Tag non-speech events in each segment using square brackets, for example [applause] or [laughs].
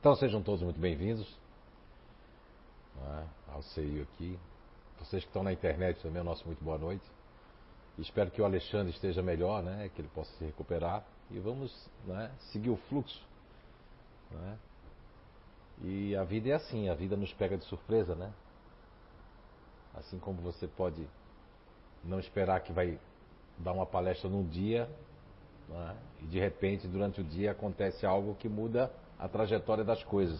Então sejam todos muito bem-vindos né, ao CEIO aqui. Vocês que estão na internet também, o nosso muito boa noite. Espero que o Alexandre esteja melhor, né, que ele possa se recuperar. E vamos né, seguir o fluxo. Né? E a vida é assim, a vida nos pega de surpresa, né? Assim como você pode não esperar que vai dar uma palestra num dia, né? e de repente, durante o dia, acontece algo que muda a trajetória das coisas.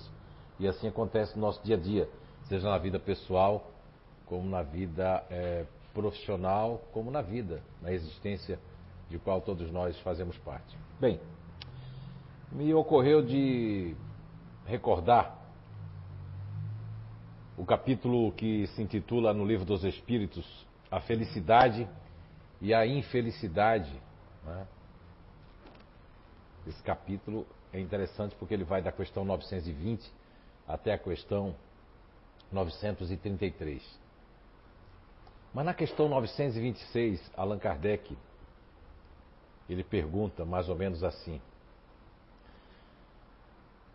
E assim acontece no nosso dia a dia, seja na vida pessoal, como na vida é, profissional, como na vida, na existência de qual todos nós fazemos parte. Bem, me ocorreu de recordar o capítulo que se intitula no Livro dos Espíritos A Felicidade e a Infelicidade. Né? Esse capítulo é interessante porque ele vai da questão 920 até a questão 933. Mas na questão 926, Allan Kardec ele pergunta mais ou menos assim: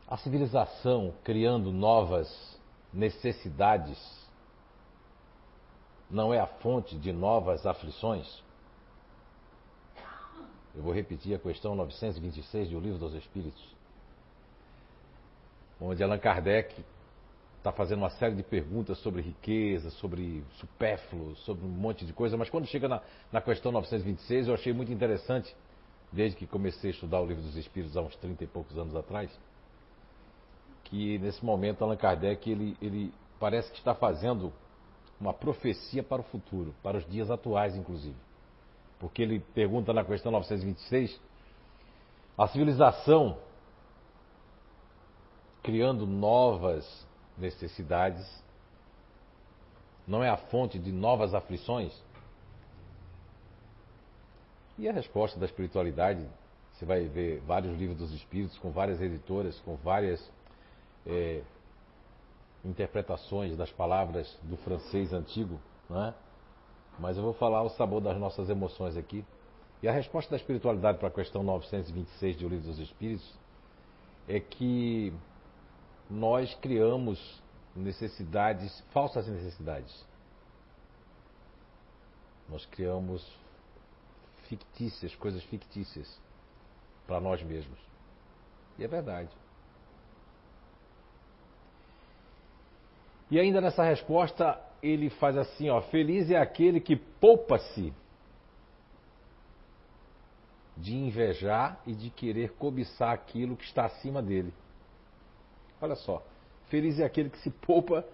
a civilização criando novas necessidades não é a fonte de novas aflições? Eu vou repetir a questão 926 do Livro dos Espíritos, onde Allan Kardec está fazendo uma série de perguntas sobre riqueza, sobre supérfluo, sobre um monte de coisa, mas quando chega na, na questão 926 eu achei muito interessante, desde que comecei a estudar o Livro dos Espíritos há uns 30 e poucos anos atrás, que nesse momento Allan Kardec ele, ele parece que está fazendo uma profecia para o futuro, para os dias atuais, inclusive. Porque ele pergunta na questão 926, a civilização criando novas necessidades não é a fonte de novas aflições? E a resposta da espiritualidade, você vai ver vários livros dos espíritos com várias editoras, com várias é, interpretações das palavras do francês antigo, não é? Mas eu vou falar o sabor das nossas emoções aqui. E a resposta da espiritualidade para a questão 926 do Livro dos Espíritos é que nós criamos necessidades, falsas necessidades. Nós criamos fictícias, coisas fictícias para nós mesmos. E é verdade. E ainda nessa resposta, ele faz assim, ó, feliz é aquele que poupa-se de invejar e de querer cobiçar aquilo que está acima dele. Olha só, feliz é aquele que se poupa,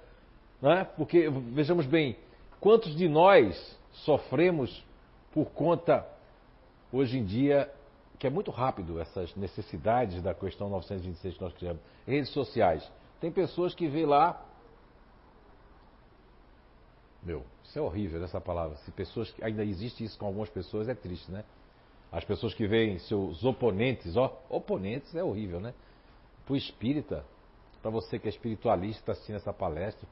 né? porque vejamos bem, quantos de nós sofremos por conta, hoje em dia, que é muito rápido essas necessidades da questão 926 que nós criamos, redes sociais. Tem pessoas que vê lá meu, isso é horrível essa palavra. Se pessoas ainda existe isso com algumas pessoas é triste, né? As pessoas que veem seus oponentes, ó, oponentes é horrível, né? Para o espírita, para você que é espiritualista está assistindo essa palestra,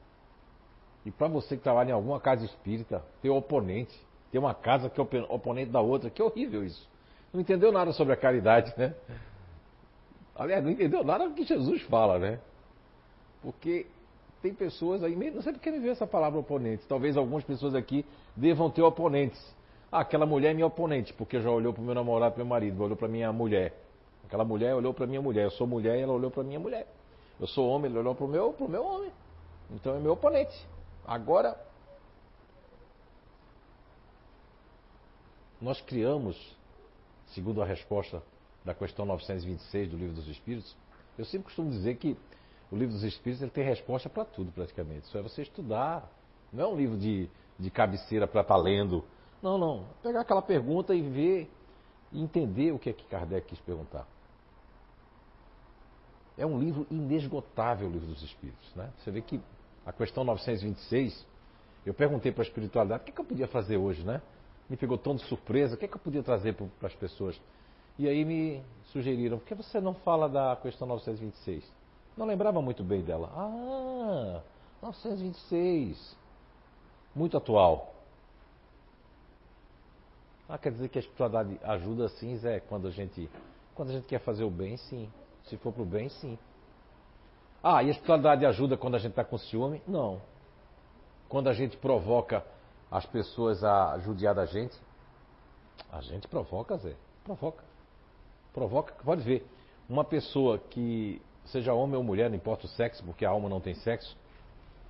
e para você que trabalha em alguma casa espírita, ter oponente, ter uma casa que é oponente da outra, que horrível isso. Não entendeu nada sobre a caridade, né? Aliás, não entendeu nada do que Jesus fala, né? Porque tem pessoas aí, não sei porque me veio essa palavra oponente. Talvez algumas pessoas aqui devam ter oponentes. Ah, aquela mulher é minha oponente, porque já olhou para o meu namorado, para meu marido, olhou para minha mulher. Aquela mulher olhou para minha mulher. Eu sou mulher e ela olhou para minha mulher. Eu sou homem, ele olhou para o meu, meu homem. Então é meu oponente. Agora, nós criamos, segundo a resposta da questão 926 do Livro dos Espíritos, eu sempre costumo dizer que o livro dos Espíritos ele tem resposta para tudo praticamente. Isso é você estudar. Não é um livro de, de cabeceira para estar tá lendo. Não, não. Pegar aquela pergunta e ver e entender o que é que Kardec quis perguntar. É um livro inesgotável, o livro dos Espíritos. Né? Você vê que a questão 926, eu perguntei para a espiritualidade o que, é que eu podia fazer hoje, né? Me pegou tão de surpresa, o que, é que eu podia trazer para as pessoas? E aí me sugeriram, por que você não fala da questão 926? Não lembrava muito bem dela. Ah, 926. Muito atual. Ah, quer dizer que a espiritualidade ajuda sim, Zé, quando a gente, quando a gente quer fazer o bem, sim. Se for para o bem, sim. Ah, e a espiritualidade ajuda quando a gente está com ciúme? Não. Quando a gente provoca as pessoas a judiar da gente, a gente provoca, Zé. Provoca. Provoca, pode ver. Uma pessoa que seja homem ou mulher, não importa o sexo, porque a alma não tem sexo,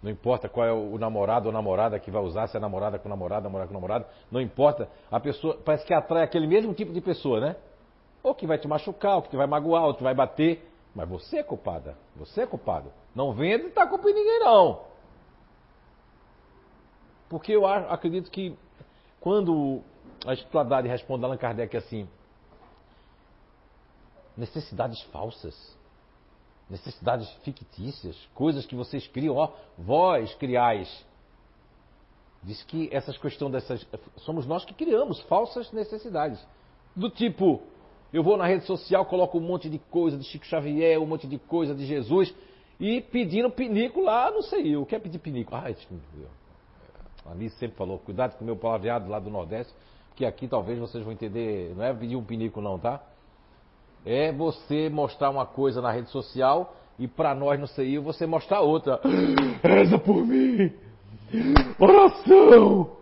não importa qual é o namorado ou namorada que vai usar, se é namorada com namorado, namorada com namorado, não importa. A pessoa parece que atrai aquele mesmo tipo de pessoa, né? Ou que vai te machucar, ou que te vai magoar, ou que vai bater. Mas você é culpada. Você é culpado. Não venha de estar culpando ninguém, não. Porque eu acredito que quando a espiritualidade responde a Allan Kardec assim, necessidades falsas necessidades fictícias, coisas que vocês criam, ó, vós criais. Diz que essas questões dessas. Somos nós que criamos falsas necessidades. Do tipo, eu vou na rede social, coloco um monte de coisa de Chico Xavier, um monte de coisa de Jesus, e pedindo pinico lá, não sei eu. Quer pedir pinico? Ai, a Alice sempre falou, cuidado com o meu palavreado lá do Nordeste, que aqui talvez vocês vão entender, não é pedir um pinico não, tá? É você mostrar uma coisa na rede social e para nós no CI você mostrar outra. [gasps] Reza por mim! Oração!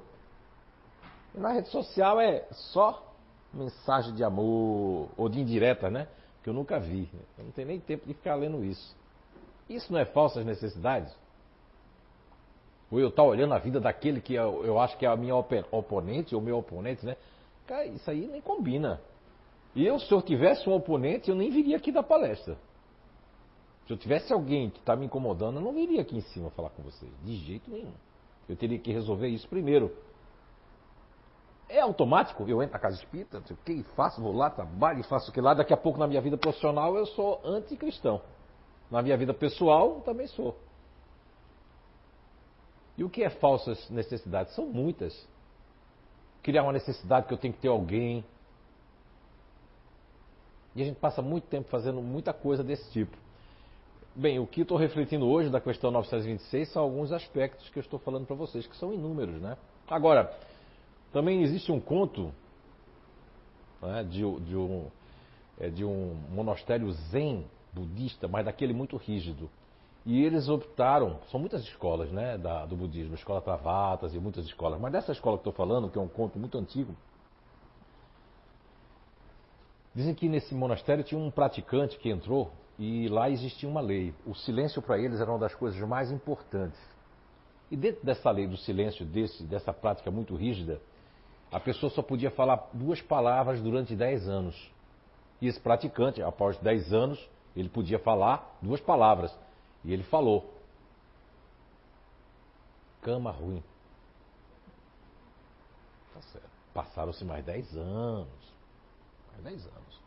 E na rede social é só mensagem de amor ou de indireta, né? Que eu nunca vi. Eu não tenho nem tempo de ficar lendo isso. Isso não é falsas necessidades? Ou eu estar tá olhando a vida daquele que eu, eu acho que é a minha oponente ou meu oponente, né? Cara, isso aí nem combina. E eu, se eu tivesse um oponente, eu nem viria aqui da palestra. Se eu tivesse alguém que está me incomodando, eu não viria aqui em cima falar com vocês. De jeito nenhum. Eu teria que resolver isso primeiro. É automático, eu entro na casa espírita, sei o que, faço, vou lá, trabalho, faço o que lá. Daqui a pouco na minha vida profissional eu sou anticristão. Na minha vida pessoal também sou. E o que é falsas necessidades? São muitas. Criar uma necessidade que eu tenho que ter alguém, e a gente passa muito tempo fazendo muita coisa desse tipo. Bem, o que estou refletindo hoje da questão 926 são alguns aspectos que eu estou falando para vocês, que são inúmeros, né? Agora, também existe um conto né, de, de, um, é, de um monastério zen budista, mas daquele muito rígido. E eles optaram, são muitas escolas né, da, do budismo, escola Travatas e muitas escolas, mas dessa escola que estou falando, que é um conto muito antigo, Dizem que nesse monastério tinha um praticante que entrou e lá existia uma lei. O silêncio para eles era uma das coisas mais importantes. E dentro dessa lei do silêncio, desse, dessa prática muito rígida, a pessoa só podia falar duas palavras durante dez anos. E esse praticante, após dez anos, ele podia falar duas palavras. E ele falou: cama ruim. Tá. Passaram-se mais dez anos. Mais 10 anos.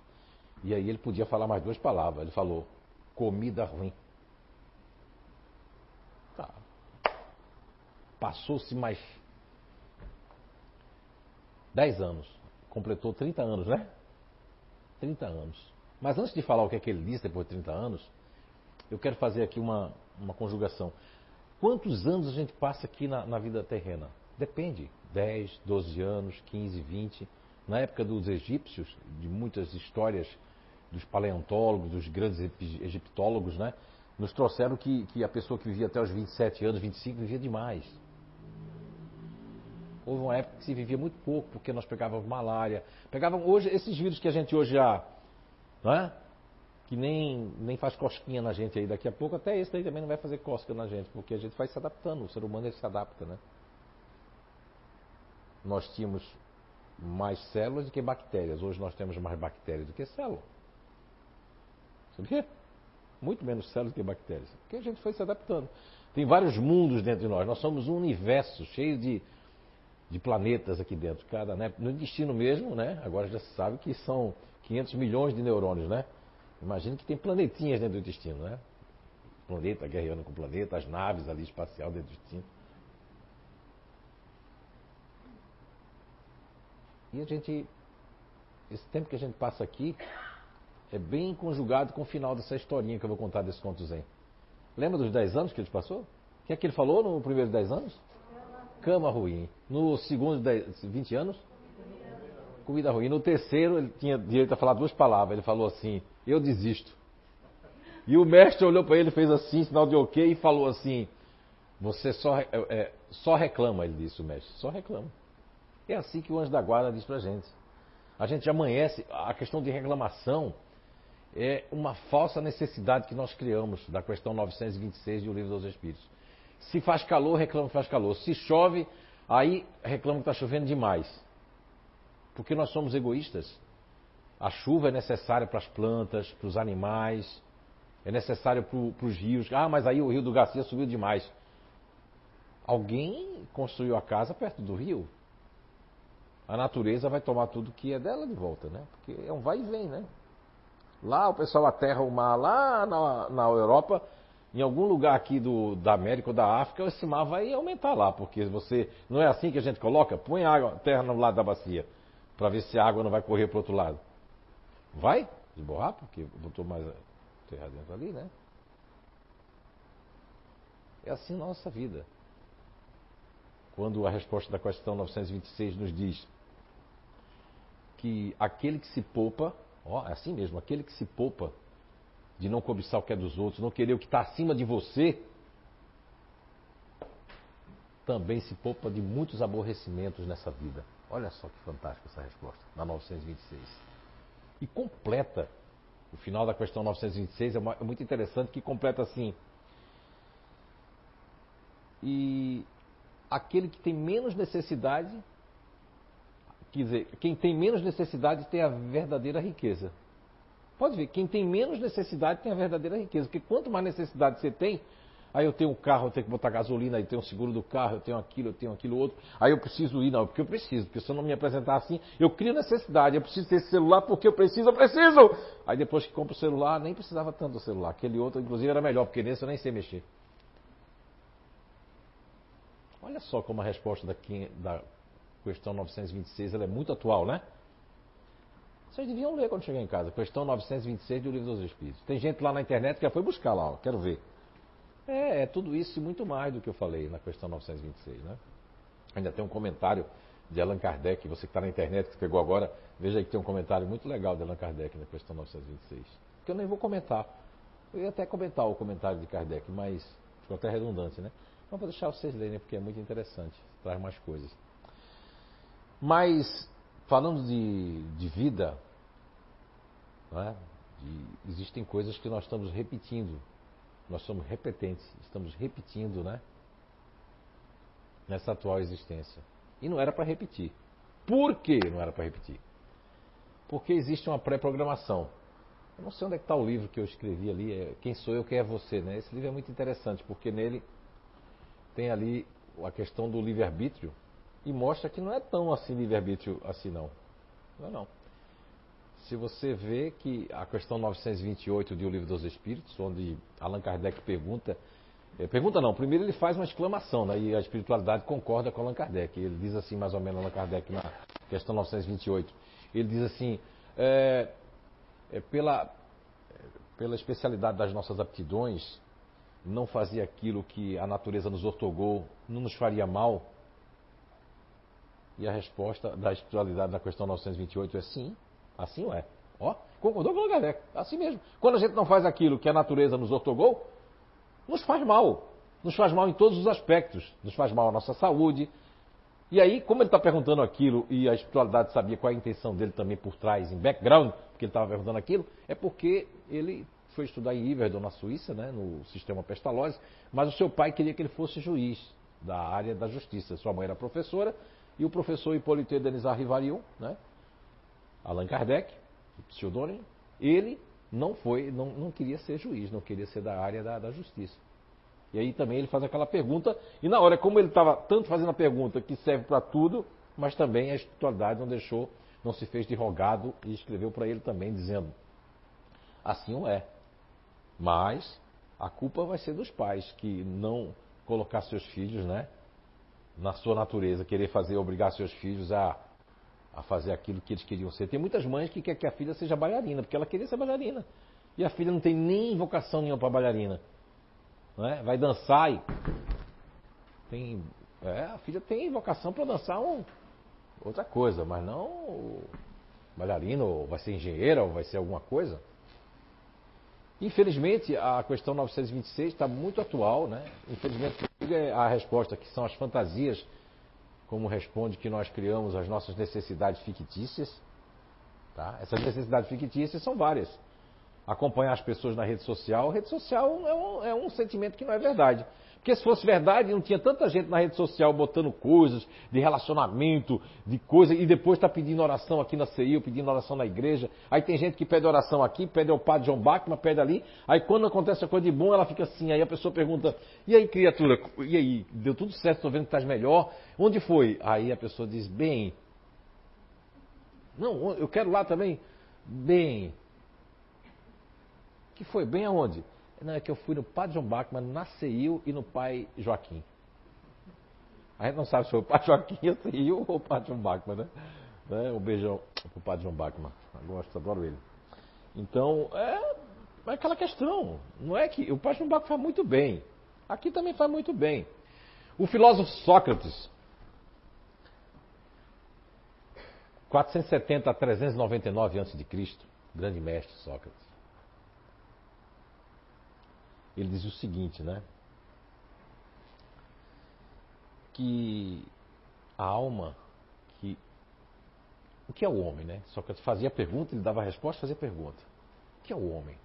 E aí ele podia falar mais duas palavras. Ele falou: comida ruim. Tá. Passou-se mais 10 anos. Completou 30 anos, né? 30 anos. Mas antes de falar o que é que ele disse depois de 30 anos, eu quero fazer aqui uma, uma conjugação. Quantos anos a gente passa aqui na, na vida terrena? Depende. 10, 12 anos, 15, 20 na época dos egípcios, de muitas histórias dos paleontólogos, dos grandes egiptólogos, né? Nos trouxeram que, que a pessoa que vivia até os 27 anos, 25, vivia demais. Houve uma época que se vivia muito pouco, porque nós pegávamos malária. Pegavam hoje, esses vírus que a gente hoje já. Não é? Que nem, nem faz cosquinha na gente aí daqui a pouco, até esse daí também não vai fazer cosca na gente, porque a gente vai se adaptando, o ser humano ele se adapta, né? Nós tínhamos mais células do que bactérias. Hoje nós temos mais bactérias do que células. Sabia? Muito menos células do que bactérias. Porque a gente foi se adaptando. Tem vários mundos dentro de nós. Nós somos um universo cheio de, de planetas aqui dentro. Cada, né? No intestino mesmo, né? agora já se sabe que são 500 milhões de neurônios. Né? Imagina que tem planetinhas dentro do intestino. Né? Planeta guerreando com o planeta, as naves ali espacial dentro do intestino. E a gente, esse tempo que a gente passa aqui, é bem conjugado com o final dessa historinha que eu vou contar desse conto zen. Lembra dos 10 anos que ele passou? O que é que ele falou no primeiro 10 anos? Cama ruim. No segundo 10, 20 anos? Comida ruim. No terceiro, ele tinha direito a falar duas palavras. Ele falou assim: Eu desisto. E o mestre olhou para ele, fez assim, sinal de ok, e falou assim: Você só, é, é, só reclama, ele disse, o mestre, só reclama. É assim que o anjo da guarda diz pra gente. A gente amanhece, a questão de reclamação é uma falsa necessidade que nós criamos, da questão 926 do Livro dos Espíritos. Se faz calor, reclama que faz calor. Se chove, aí reclama que está chovendo demais. Porque nós somos egoístas. A chuva é necessária para as plantas, para os animais, é necessário para os rios. Ah, mas aí o rio do Garcia subiu demais. Alguém construiu a casa perto do rio. A natureza vai tomar tudo que é dela de volta, né? Porque é um vai e vem, né? Lá o pessoal aterra o mar, lá na, na Europa, em algum lugar aqui do, da América ou da África, esse mar vai aumentar lá, porque você. Não é assim que a gente coloca? Põe a água, terra no lado da bacia, para ver se a água não vai correr para outro lado. Vai desborrar, porque botou mais terra dentro ali, né? É assim nossa vida. Quando a resposta da questão 926 nos diz que aquele que se poupa, ó, é assim mesmo, aquele que se poupa de não cobiçar o que é dos outros, não querer o que está acima de você, também se poupa de muitos aborrecimentos nessa vida. Olha só que fantástico essa resposta, na 926. E completa o final da questão 926 é, uma, é muito interessante que completa assim. E aquele que tem menos necessidade, quer dizer, quem tem menos necessidade tem a verdadeira riqueza. Pode ver, quem tem menos necessidade tem a verdadeira riqueza, porque quanto mais necessidade você tem, Aí eu tenho um carro, eu tenho que botar gasolina, aí eu tenho o seguro do carro, eu tenho aquilo, eu tenho aquilo outro. Aí eu preciso ir, não, porque eu preciso, porque se eu não me apresentar assim, eu crio necessidade, eu preciso ter esse celular porque eu preciso, eu preciso! Aí depois que compro o celular, nem precisava tanto do celular. Aquele outro, inclusive, era melhor, porque nesse eu nem sei mexer. Olha só como a resposta daqui, da questão 926 ela é muito atual, né? Vocês deviam ler quando chegar em casa. Questão 926 do Livro dos Espíritos. Tem gente lá na internet que já foi buscar lá, ó, quero ver. É, é tudo isso e muito mais do que eu falei na questão 926, né? Ainda tem um comentário de Allan Kardec, você que está na internet, que pegou agora, veja aí que tem um comentário muito legal de Allan Kardec na questão 926. Que eu nem vou comentar. Eu ia até comentar o comentário de Kardec, mas ficou até redundante, né? Mas vou deixar vocês lerem, porque é muito interessante, traz mais coisas. Mas, falando de, de vida, né? de, existem coisas que nós estamos repetindo nós somos repetentes, estamos repetindo, né? Nessa atual existência. E não era para repetir. Por que não era para repetir? Porque existe uma pré-programação. Eu não sei onde é está o livro que eu escrevi ali, é Quem Sou Eu, Quem é Você, né? Esse livro é muito interessante, porque nele tem ali a questão do livre-arbítrio e mostra que não é tão assim livre-arbítrio assim não. Não é não se você vê que a questão 928 de O Livro dos Espíritos, onde Allan Kardec pergunta, é, pergunta não, primeiro ele faz uma exclamação, né, e a espiritualidade concorda com Allan Kardec. Ele diz assim, mais ou menos, Allan Kardec, na questão 928, ele diz assim, é, é, pela, pela especialidade das nossas aptidões, não fazer aquilo que a natureza nos ortogou não nos faria mal? E a resposta da espiritualidade na questão 928 é sim. Assim é. Ó, concordou com o Kardec. Assim mesmo. Quando a gente não faz aquilo que a natureza nos otorgou, nos faz mal. Nos faz mal em todos os aspectos. Nos faz mal à nossa saúde. E aí, como ele está perguntando aquilo e a espiritualidade sabia qual é a intenção dele também por trás, em background, porque ele estava perguntando aquilo, é porque ele foi estudar em Iverdon, na Suíça, né, no sistema Pestalozzi, mas o seu pai queria que ele fosse juiz da área da justiça. Sua mãe era professora e o professor Hipólito Denizar Rivarion, né, Allan Kardec, pseudônimo, ele não foi, não, não queria ser juiz, não queria ser da área da, da justiça. E aí também ele faz aquela pergunta, e na hora, como ele estava tanto fazendo a pergunta que serve para tudo, mas também a espiritualidade não deixou, não se fez de rogado e escreveu para ele também, dizendo: assim o é. Mas a culpa vai ser dos pais que não colocar seus filhos, né, na sua natureza, querer fazer, obrigar seus filhos a a fazer aquilo que eles queriam ser. Tem muitas mães que querem que a filha seja bailarina, porque ela queria ser bailarina. E a filha não tem nem vocação nenhuma para bailarina. Não é? Vai dançar e. Tem, é, a filha tem vocação para dançar um, outra coisa, mas não bailarina, ou vai ser engenheira, ou vai ser alguma coisa. Infelizmente, a questão 926 está muito atual, né? Infelizmente, a resposta que são as fantasias, como responde que nós criamos as nossas necessidades fictícias. Tá? Essas necessidades fictícias são várias. Acompanhar as pessoas na rede social. Rede social é um, é um sentimento que não é verdade. Porque se fosse verdade, não tinha tanta gente na rede social botando coisas de relacionamento, de coisa, e depois está pedindo oração aqui na CEIU, pedindo oração na igreja. Aí tem gente que pede oração aqui, pede ao padre John Bachmann, pede ali. Aí quando acontece a coisa de bom, ela fica assim. Aí a pessoa pergunta: E aí, criatura? E aí? Deu tudo certo, estou vendo que estás melhor. Onde foi? Aí a pessoa diz: Bem. Não, eu quero lá também. Bem. Que foi? Bem aonde? Não, é que eu fui no Padre João Bachmann, na CEIU e no Pai Joaquim. A gente não sabe se foi o Padre Joaquim, a CEIU ou o Padre João Bachmann, né? né? Um beijão pro Padre João Bachmann. Eu gosto, adoro ele. Então, é, é aquela questão. Não é que o Padre João Bachmann faz muito bem. Aqui também faz muito bem. O filósofo Sócrates, 470 a 399 a.C., grande mestre Sócrates. Ele diz o seguinte, né? Que a alma, que o que é o homem, né? Só que fazia pergunta, ele dava a resposta, fazia pergunta. O que é o homem?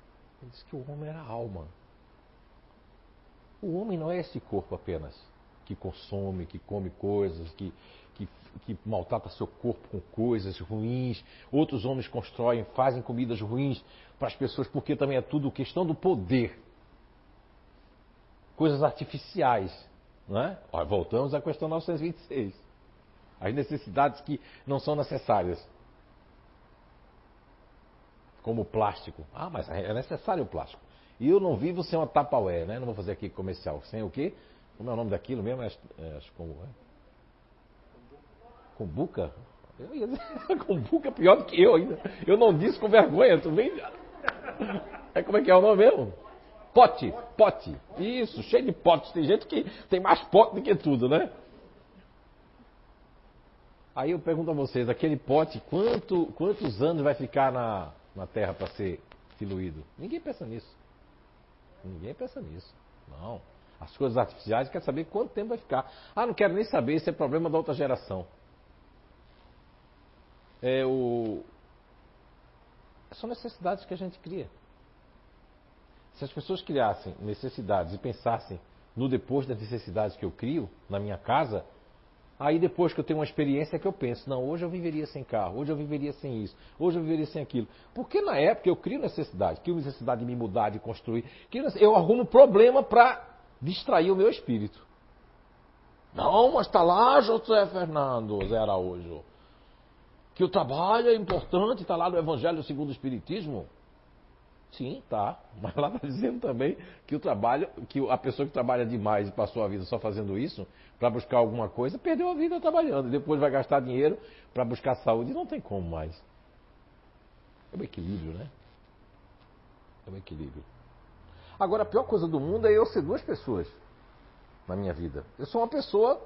Ele disse que o homem era a alma. O homem não é esse corpo apenas que consome, que come coisas, que, que, que, maltrata seu corpo com coisas ruins. Outros homens constroem, fazem comidas ruins para as pessoas, porque também é tudo questão do poder coisas artificiais. Não é? Voltamos à questão 926. As necessidades que não são necessárias. Como o plástico. Ah, mas é necessário o plástico. E eu não vivo sem uma Tupperware, né? Não vou fazer aqui comercial. Sem o quê? Como é o nome daquilo mesmo? É, é, como, é? Combuca? Eu ia dizer, [laughs] Combuca pior do que eu ainda. Eu não disse com vergonha, tu vem. [laughs] É como é que é o nome mesmo? Pote, pote. Isso, cheio de potes. Tem gente que tem mais pote do que tudo, né? Aí eu pergunto a vocês, aquele pote, quanto, quantos anos vai ficar na, na Terra para ser diluído? Ninguém pensa nisso. Ninguém pensa nisso. Não. As coisas artificiais quer saber quanto tempo vai ficar. Ah, não quero nem saber, isso é problema da outra geração. É o... São necessidades que a gente cria. Se as pessoas criassem necessidades e pensassem no depois das necessidades que eu crio na minha casa, aí depois que eu tenho uma experiência que eu penso, não, hoje eu viveria sem carro, hoje eu viveria sem isso, hoje eu viveria sem aquilo. Porque na época eu crio necessidade, crio necessidade de me mudar, de construir, eu arrumo problema para distrair o meu espírito. Não, mas está lá, José Fernando, Zé Araújo. Que o trabalho é importante, está lá no Evangelho segundo o Espiritismo. Sim, tá. Mas lá está dizendo também que o trabalho, que a pessoa que trabalha demais e passou a vida só fazendo isso, para buscar alguma coisa, perdeu a vida trabalhando. Depois vai gastar dinheiro para buscar saúde. Não tem como mais. É o equilíbrio, né? É o equilíbrio. Agora, a pior coisa do mundo é eu ser duas pessoas na minha vida. Eu sou uma pessoa,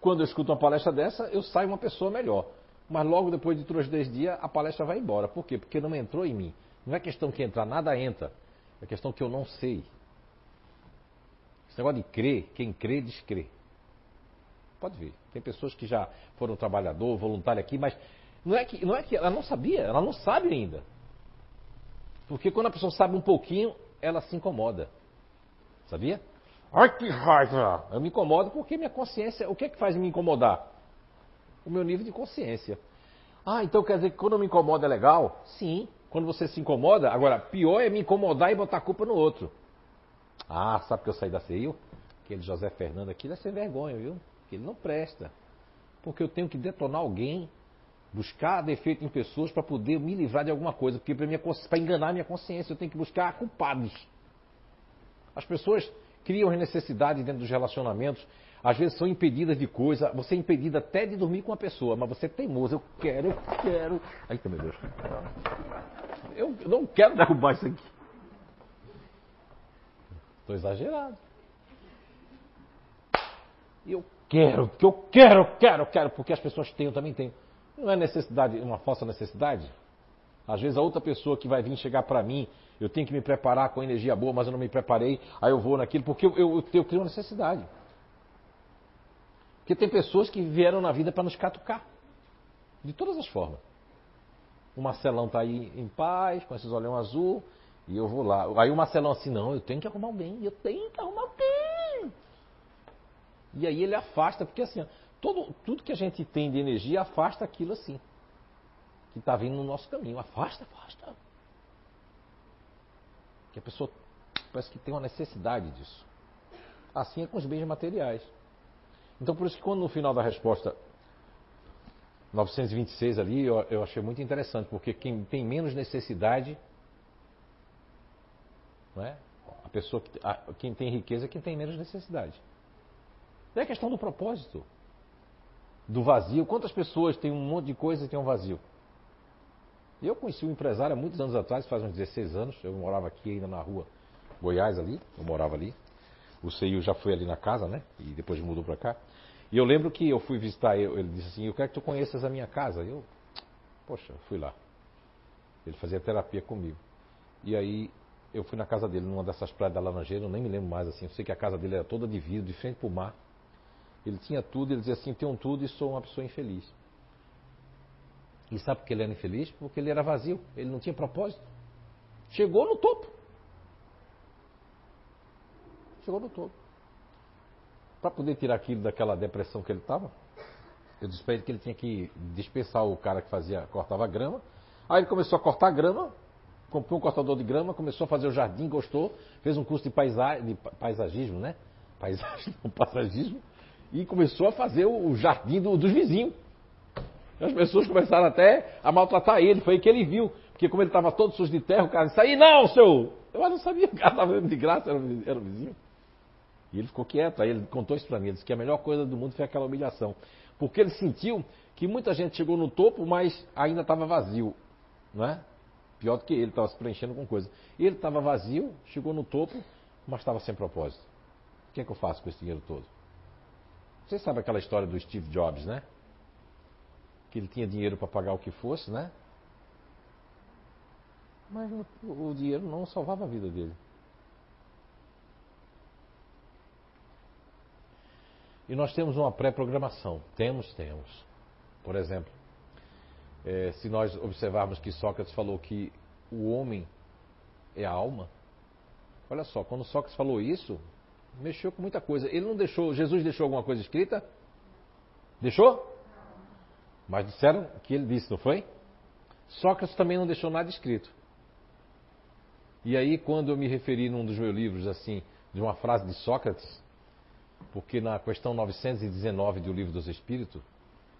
quando eu escuto uma palestra dessa, eu saio uma pessoa melhor. Mas logo depois de três, dez dias, a palestra vai embora. Por quê? Porque não entrou em mim. Não é questão que entrar, nada entra. É questão que eu não sei. Esse negócio de crer, quem crê, descrê. Pode ver. Tem pessoas que já foram trabalhador, voluntário aqui, mas não é que, não é que ela não sabia, ela não sabe ainda. Porque quando a pessoa sabe um pouquinho, ela se incomoda. Sabia? Ai que raiva! Eu me incomodo porque minha consciência. O que é que faz me incomodar? O meu nível de consciência. Ah, então quer dizer que quando eu me incomodo é legal? Sim. Quando você se incomoda, agora, pior é me incomodar e botar a culpa no outro. Ah, sabe que eu saí da CEIU? Aquele José Fernando aqui deve ser vergonha, viu? Que ele não presta. Porque eu tenho que detonar alguém, buscar defeito em pessoas para poder me livrar de alguma coisa. Porque para enganar a minha consciência, eu tenho que buscar culpados. As pessoas criam necessidades dentro dos relacionamentos às vezes são impedidas de coisa, você é impedida até de dormir com uma pessoa, mas você é teimoso, eu quero, eu quero. Eita, meu Deus. Eu não quero derrubar isso aqui. Estou exagerado. Eu quero, que eu quero, eu quero, eu quero, porque as pessoas têm, eu também tenho. Não é necessidade, uma falsa necessidade? Às vezes a outra pessoa que vai vir chegar para mim, eu tenho que me preparar com energia boa, mas eu não me preparei, aí eu vou naquilo, porque eu, eu, eu crio uma necessidade. Porque tem pessoas que vieram na vida para nos catucar. De todas as formas. O Marcelão está aí em paz, com esses olhão azul, e eu vou lá. Aí o Marcelão assim, não, eu tenho que arrumar alguém, eu tenho que arrumar alguém. E aí ele afasta, porque assim, todo, tudo que a gente tem de energia afasta aquilo assim. Que está vindo no nosso caminho. Afasta, afasta. Que a pessoa parece que tem uma necessidade disso. Assim é com os bens materiais. Então por isso que quando no final da resposta 926 ali, eu, eu achei muito interessante, porque quem tem menos necessidade, não é? A pessoa que a, quem tem riqueza é quem tem menos necessidade. É a questão do propósito, do vazio. Quantas pessoas têm um monte de coisa e têm um vazio? Eu conheci um empresário há muitos anos atrás, faz uns 16 anos, eu morava aqui ainda na rua Goiás ali, eu morava ali. O CEIU já foi ali na casa, né? E depois mudou para cá. E eu lembro que eu fui visitar ele, ele disse assim, eu quero que tu conheças a minha casa. Eu, poxa, fui lá. Ele fazia terapia comigo. E aí eu fui na casa dele, numa dessas praias da Laranjeira, eu nem me lembro mais assim. Eu sei que a casa dele era toda de vidro, de frente para o mar. Ele tinha tudo, ele dizia assim, tenho tudo e sou uma pessoa infeliz. E sabe por que ele era infeliz? Porque ele era vazio, ele não tinha propósito. Chegou no topo. Chegou no para poder tirar aquilo daquela depressão que ele estava, eu disse para ele que ele tinha que dispensar o cara que fazia, cortava grama. Aí ele começou a cortar grama, comprou um cortador de grama, começou a fazer o jardim, gostou, fez um curso de, paisa, de paisagismo, né? [laughs] Paisagismo, e começou a fazer o jardim do, dos vizinhos. As pessoas começaram até a maltratar ele, foi aí que ele viu, porque como ele estava todo sujo de terra, o cara disse, aí não, seu! Eu não sabia, o cara estava de graça, era, era o vizinho. E ele ficou quieto, aí ele contou isso para mim, disse que a melhor coisa do mundo foi aquela humilhação. Porque ele sentiu que muita gente chegou no topo, mas ainda estava vazio, não é? Pior do que ele, estava se preenchendo com coisa. Ele estava vazio, chegou no topo, mas estava sem propósito. O que é que eu faço com esse dinheiro todo? Você sabe aquela história do Steve Jobs, né? Que ele tinha dinheiro para pagar o que fosse, né? Mas o dinheiro não salvava a vida dele. E nós temos uma pré-programação. Temos, temos. Por exemplo, é, se nós observarmos que Sócrates falou que o homem é a alma, olha só, quando Sócrates falou isso, mexeu com muita coisa. Ele não deixou, Jesus deixou alguma coisa escrita? Deixou? Mas disseram que ele disse, não foi? Sócrates também não deixou nada escrito. E aí, quando eu me referi num dos meus livros, assim, de uma frase de Sócrates, porque na questão 919 do Livro dos Espíritos,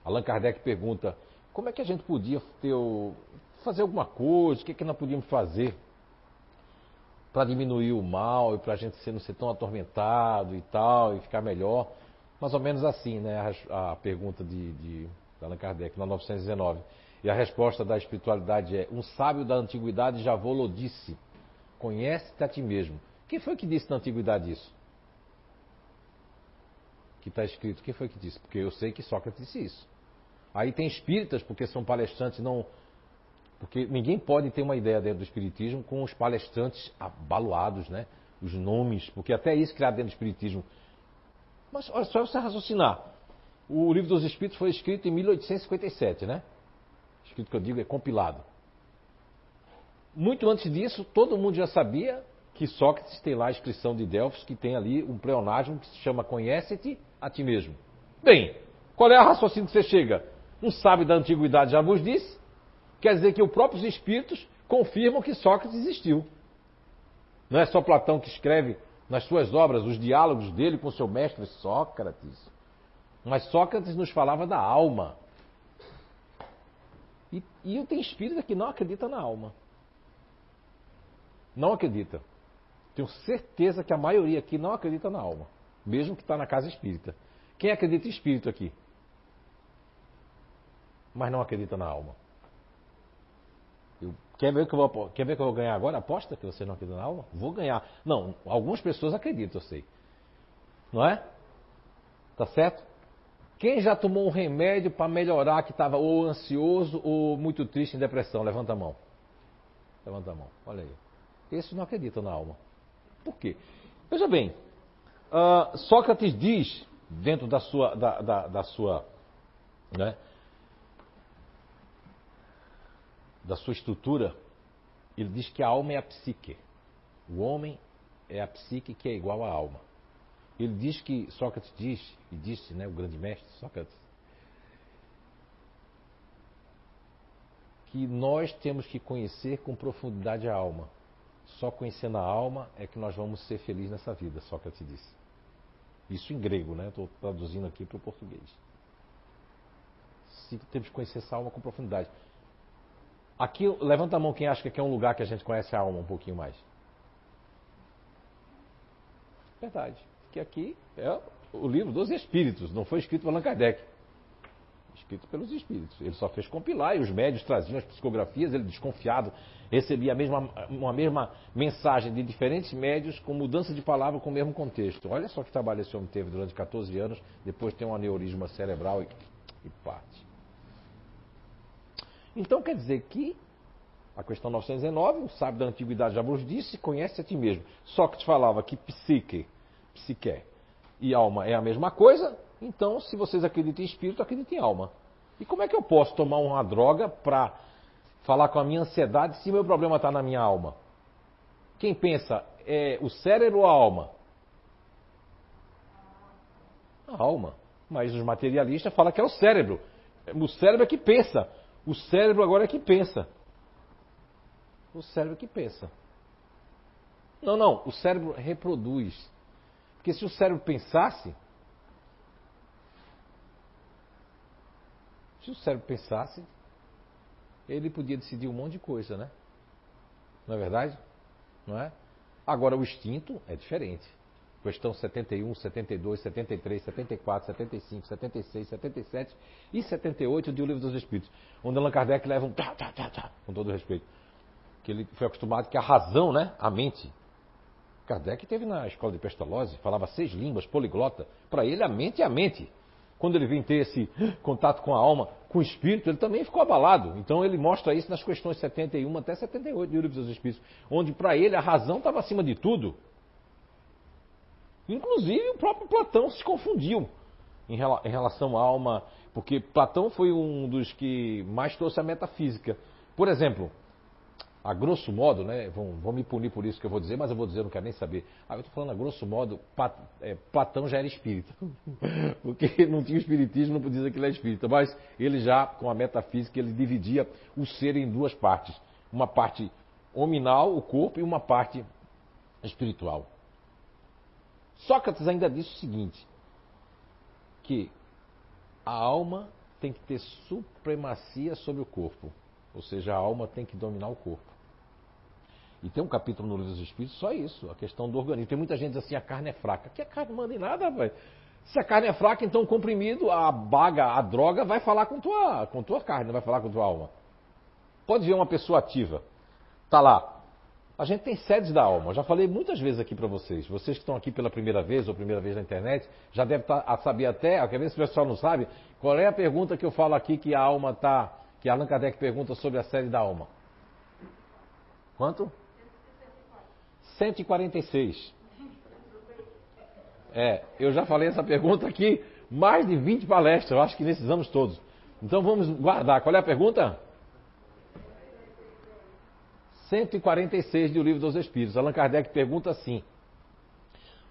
Allan Kardec pergunta como é que a gente podia ter, fazer alguma coisa, o que, é que nós podíamos fazer para diminuir o mal e para a gente não ser tão atormentado e tal, e ficar melhor. Mais ou menos assim, né? A, a pergunta de, de, Allan Kardec, na 919. E a resposta da espiritualidade é: Um sábio da antiguidade já vou disse, conhece-te a ti mesmo. Quem foi que disse na antiguidade isso? Que está escrito. Quem foi que disse? Porque eu sei que Sócrates disse isso. Aí tem espíritas, porque são palestrantes, não. Porque ninguém pode ter uma ideia dentro do espiritismo com os palestrantes abaloados, né? Os nomes, porque até isso criado dentro do espiritismo. Mas olha só você raciocinar. O livro dos Espíritos foi escrito em 1857, né? Escrito que eu digo é compilado. Muito antes disso, todo mundo já sabia que Sócrates tem lá a inscrição de Delfos, que tem ali um pleonasmo que se chama Conhece-te a ti mesmo. Bem, qual é a raciocínio que você chega? Um sábio da antiguidade já vos disse, quer dizer que os próprios espíritos confirmam que Sócrates existiu. Não é só Platão que escreve nas suas obras os diálogos dele com seu mestre Sócrates. Mas Sócrates nos falava da alma. E, e tem espírita que não acredita na alma. Não acredita. Tenho certeza que a maioria aqui não acredita na alma, mesmo que está na casa espírita. Quem acredita em espírito aqui? Mas não acredita na alma. Eu, quer, ver que eu vou, quer ver que eu vou ganhar agora? Aposta que você não acredita na alma? Vou ganhar. Não, algumas pessoas acreditam, eu sei. Não é? Tá certo? Quem já tomou um remédio para melhorar que estava ou ansioso ou muito triste em depressão? Levanta a mão. Levanta a mão, olha aí. Esses não acreditam na alma. Por quê? Veja bem, uh, Sócrates diz, dentro da sua, da, da, da sua, né, da sua estrutura, ele diz que a alma é a psique. O homem é a psique que é igual à alma. Ele diz que, Sócrates diz, e disse, né, o grande mestre Sócrates, que nós temos que conhecer com profundidade a alma. Só conhecendo a alma é que nós vamos ser felizes nessa vida, Sócrates disse. Isso em grego, né? Estou traduzindo aqui para o português. Se temos que conhecer essa alma com profundidade. Aqui, levanta a mão quem acha que aqui é um lugar que a gente conhece a alma um pouquinho mais. Verdade. Que aqui é o livro dos Espíritos, não foi escrito por Allan Kardec. Escrito pelos Espíritos. Ele só fez compilar e os médios traziam as psicografias, ele desconfiado, recebia a mesma, uma mesma mensagem de diferentes médios com mudança de palavra com o mesmo contexto. Olha só que trabalho esse homem teve durante 14 anos, depois tem um aneurisma cerebral e, e parte. Então quer dizer que a questão 919, o sábio da antiguidade já vos disse, conhece a ti mesmo. Sócrates falava que psique, psique e alma é a mesma coisa, então se vocês acreditam em espírito, acreditem em alma. E como é que eu posso tomar uma droga para falar com a minha ansiedade se meu problema está na minha alma? Quem pensa é o cérebro ou a alma? A alma. Mas os materialistas falam que é o cérebro. O cérebro é que pensa. O cérebro agora é que pensa o cérebro que pensa. Não, não, o cérebro reproduz. Porque se o cérebro pensasse, se o cérebro pensasse, ele podia decidir um monte de coisa, né? Não é verdade? Não é? Agora o instinto é diferente. Questão 71, 72, 73, 74, 75, 76, 77 e 78 do Livro dos Espíritos, onde Allan Kardec leva um tá, tá, tá, tá, com todo respeito que ele foi acostumado que a razão, né, a mente. Kardec teve na escola de Pestalozzi, falava seis línguas, poliglota. Para ele, a mente é a mente. Quando ele vem ter esse contato com a alma, com o espírito, ele também ficou abalado. Então ele mostra isso nas questões 71 até 78 do Livro dos Espíritos, onde para ele a razão estava acima de tudo. Inclusive o próprio Platão se confundiu em relação à alma, porque Platão foi um dos que mais trouxe a metafísica. Por exemplo, a grosso modo, né, vão, vão, me punir por isso que eu vou dizer, mas eu vou dizer, eu não quero nem saber. Ah, eu estou falando a grosso modo, Pat, é, Platão já era espírita. [laughs] Porque não tinha espiritismo, não podia dizer que ele é espírita. Mas ele já, com a metafísica, ele dividia o ser em duas partes. Uma parte hominal, o corpo, e uma parte espiritual. Sócrates ainda disse o seguinte, que a alma tem que ter supremacia sobre o corpo. Ou seja, a alma tem que dominar o corpo. E tem um capítulo no Livro dos Espíritos só isso, a questão do organismo. Tem muita gente diz assim, a carne é fraca. Que a carne manda em nada, rapaz. Se a carne é fraca, então o comprimido, a baga, a droga vai falar com tua, com tua carne, não vai falar com tua alma. Pode ver uma pessoa ativa. Tá lá. A gente tem sedes da alma. Eu já falei muitas vezes aqui para vocês. Vocês que estão aqui pela primeira vez ou primeira vez na internet, já devem tá, saber até, quer ver se o pessoal não sabe, qual é a pergunta que eu falo aqui que a alma está que Allan Kardec pergunta sobre a série da alma. Quanto? 146. É, eu já falei essa pergunta aqui, mais de 20 palestras, eu acho que nesses anos todos. Então vamos guardar. Qual é a pergunta? 146 do Livro dos Espíritos. Allan Kardec pergunta assim.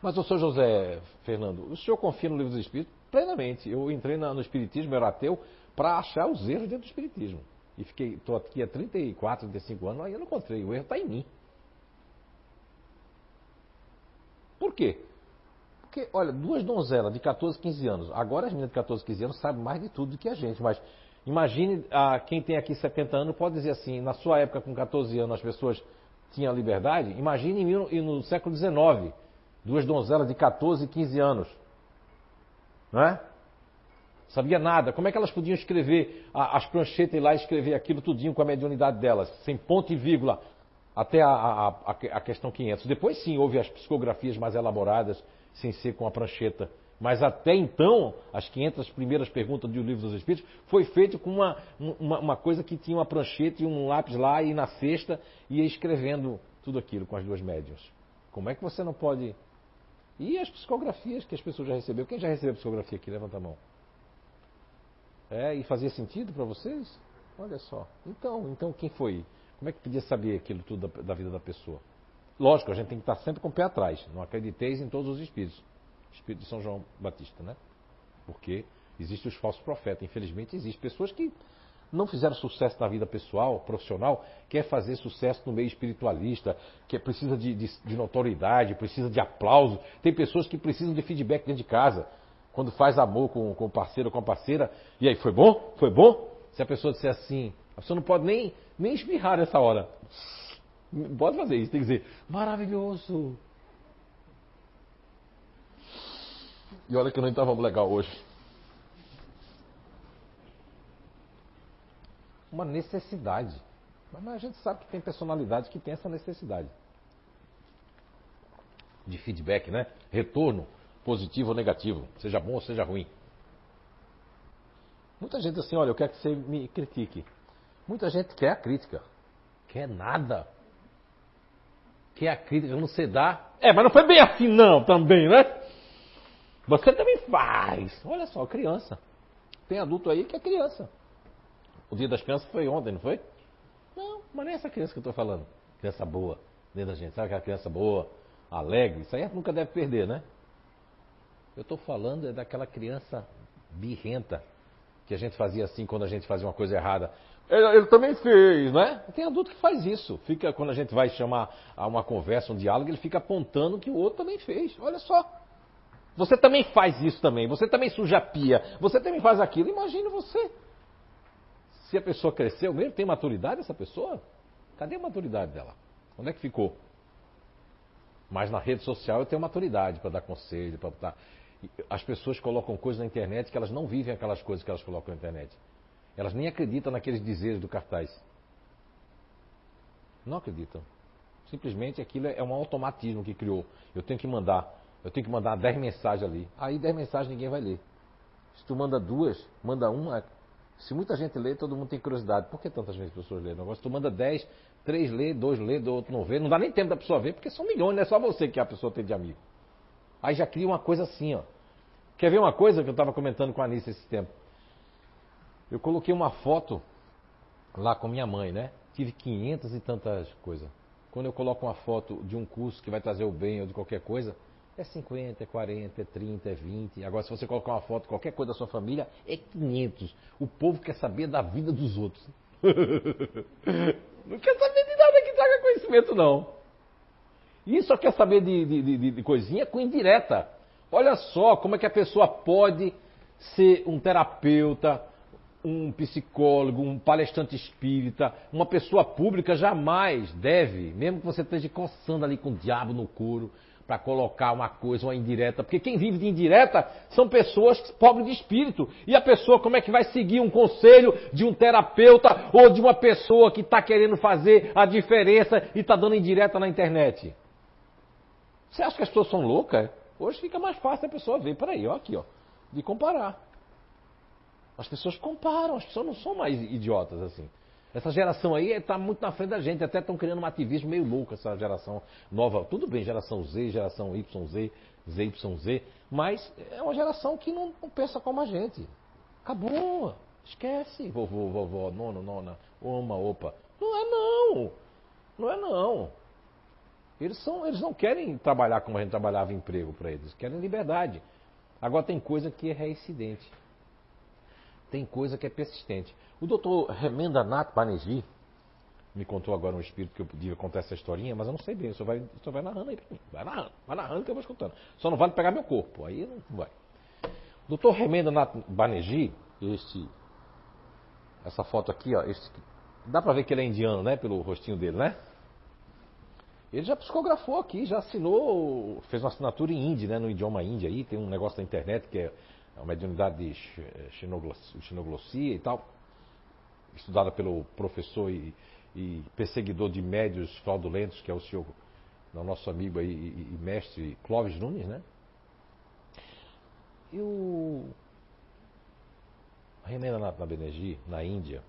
Mas o senhor José Fernando, o senhor confia no Livro dos Espíritos? Plenamente. Eu entrei no Espiritismo, eu era ateu, para achar os erros dentro do Espiritismo. E fiquei, estou aqui há 34, 35 anos, ainda não encontrei. O erro está em mim. Por quê? Porque, olha, duas donzelas de 14, 15 anos. Agora as meninas de 14, 15 anos sabem mais de tudo do que a gente. Mas imagine ah, quem tem aqui 70 anos pode dizer assim, na sua época com 14 anos as pessoas tinham liberdade. Imagine no, no século XIX, duas donzelas de 14, 15 anos. Não é? Sabia nada. Como é que elas podiam escrever as pranchetas e lá escrever aquilo tudinho com a mediunidade delas, sem ponto e vírgula, até a, a, a, questão 500. Depois sim houve as psicografias mais elaboradas, sem ser com a prancheta Mas até então, as 500 primeiras perguntas do livro dos Espíritos foi feito com uma, uma, uma, coisa que tinha uma prancheta e um lápis lá e na cesta ia escrevendo tudo aquilo com as duas médias. Como é que você não pode. E as psicografias que as pessoas já receberam? Quem já recebeu psicografia aqui? Levanta a mão. É, e fazia sentido para vocês? Olha só. Então, então quem foi? Como é que podia saber aquilo tudo da, da vida da pessoa? Lógico, a gente tem que estar sempre com o pé atrás. Não acrediteis em todos os espíritos. Espírito de São João Batista, né? Porque existem os falsos profetas. Infelizmente, existem pessoas que não fizeram sucesso na vida pessoal, profissional, quer fazer sucesso no meio espiritualista, que precisa de, de, de notoriedade, precisa de aplauso. Tem pessoas que precisam de feedback dentro de casa. Quando faz amor com, o parceiro ou com a parceira, e aí, foi bom? Foi bom? Se a pessoa disser assim, a pessoa não pode nem, nem espirrar nessa hora. Pode fazer isso, tem que dizer, maravilhoso, E olha que não estávamos legal hoje. Uma necessidade. Mas a gente sabe que tem personalidades que tem essa necessidade. De feedback, né? Retorno, positivo ou negativo, seja bom ou seja ruim. Muita gente assim, olha, eu quero que você me critique. Muita gente quer a crítica. Quer nada. Quer a crítica, não se dá. É, mas não foi bem assim não, também, né? Você também faz. Olha só, criança. Tem adulto aí que é criança. O dia das crianças foi ontem, não foi? Não, mas não é essa criança que eu estou falando. Criança boa, dentro da gente. Sabe aquela criança boa, alegre? Isso aí nunca deve perder, né? Eu estou falando é daquela criança birrenta que a gente fazia assim quando a gente fazia uma coisa errada. Ele, ele, também fez, né? Tem adulto que faz isso. Fica quando a gente vai chamar a uma conversa, um diálogo, ele fica apontando que o outro também fez. Olha só. Você também faz isso também. Você também suja a pia. Você também faz aquilo. Imagine você. Se a pessoa cresceu mesmo, tem maturidade essa pessoa? Cadê a maturidade dela? Onde é que ficou? Mas na rede social eu tenho maturidade para dar conselho, para botar. As pessoas colocam coisas na internet que elas não vivem aquelas coisas que elas colocam na internet. Elas nem acreditam naqueles dizeres do cartaz. Não acreditam. Simplesmente aquilo é um automatismo que criou. Eu tenho que mandar eu tenho que mandar 10 mensagens ali. Aí 10 mensagens ninguém vai ler. Se tu manda duas, manda uma. Se muita gente lê, todo mundo tem curiosidade. Por que tantas vezes pessoas lêem? Agora, se tu manda 10, 3 lê, 2 lê, do outro não vê, não dá nem tempo da pessoa ver, porque são milhões, não é só você que a pessoa tem de amigo. Aí já cria uma coisa assim, ó. Quer ver uma coisa que eu estava comentando com a Anice esse tempo? Eu coloquei uma foto lá com minha mãe, né? Tive 500 e tantas coisas. Quando eu coloco uma foto de um curso que vai trazer o bem ou de qualquer coisa, é 50, é 40, é 30, é 20. Agora, se você colocar uma foto, qualquer coisa da sua família, é 500. O povo quer saber da vida dos outros. [laughs] não quer saber de nada que traga conhecimento, não. E só quer saber de, de, de, de coisinha com indireta. Olha só como é que a pessoa pode ser um terapeuta, um psicólogo, um palestrante espírita, uma pessoa pública jamais deve, mesmo que você esteja coçando ali com o diabo no couro, para colocar uma coisa, uma indireta. Porque quem vive de indireta são pessoas pobres de espírito. E a pessoa, como é que vai seguir um conselho de um terapeuta ou de uma pessoa que está querendo fazer a diferença e está dando indireta na internet? Você acha que as pessoas são loucas? Hoje fica mais fácil a pessoa ver. Peraí, ó, aqui, ó, de comparar. As pessoas comparam, as pessoas não são mais idiotas assim. Essa geração aí está muito na frente da gente, até estão criando um ativismo meio louco, essa geração nova. Tudo bem, geração Z, geração YZ, ZYZ, mas é uma geração que não, não pensa como a gente. Acabou, esquece, vovô, vovó, nona, nona, oma, opa. Não é não, não é não. Eles, são, eles não querem trabalhar como a gente trabalhava em emprego para eles, querem liberdade. Agora tem coisa que é reincidente. Tem coisa que é persistente. O doutor Remenda Nath Banerjee me contou agora um espírito que eu podia contar essa historinha, mas eu não sei bem, só vai, só vai narrando aí pra mim. Vai narrando, vai narrando que eu vou escutando. Só não vale pegar meu corpo, aí não vai. O doutor Remenda Nath Banerjee, este, essa foto aqui, ó, este, dá pra ver que ele é indiano, né, pelo rostinho dele, né? Ele já psicografou aqui, já assinou, fez uma assinatura em hindi, né, no idioma índia aí, tem um negócio na internet que é é uma mediunidade de xenoglossia e tal, estudada pelo professor e, e perseguidor de médios fraudulentos, que é o senhor, nosso amigo aí, e, e mestre Clóvis Nunes, né? E o Remenda Nath Banerjee, na Índia,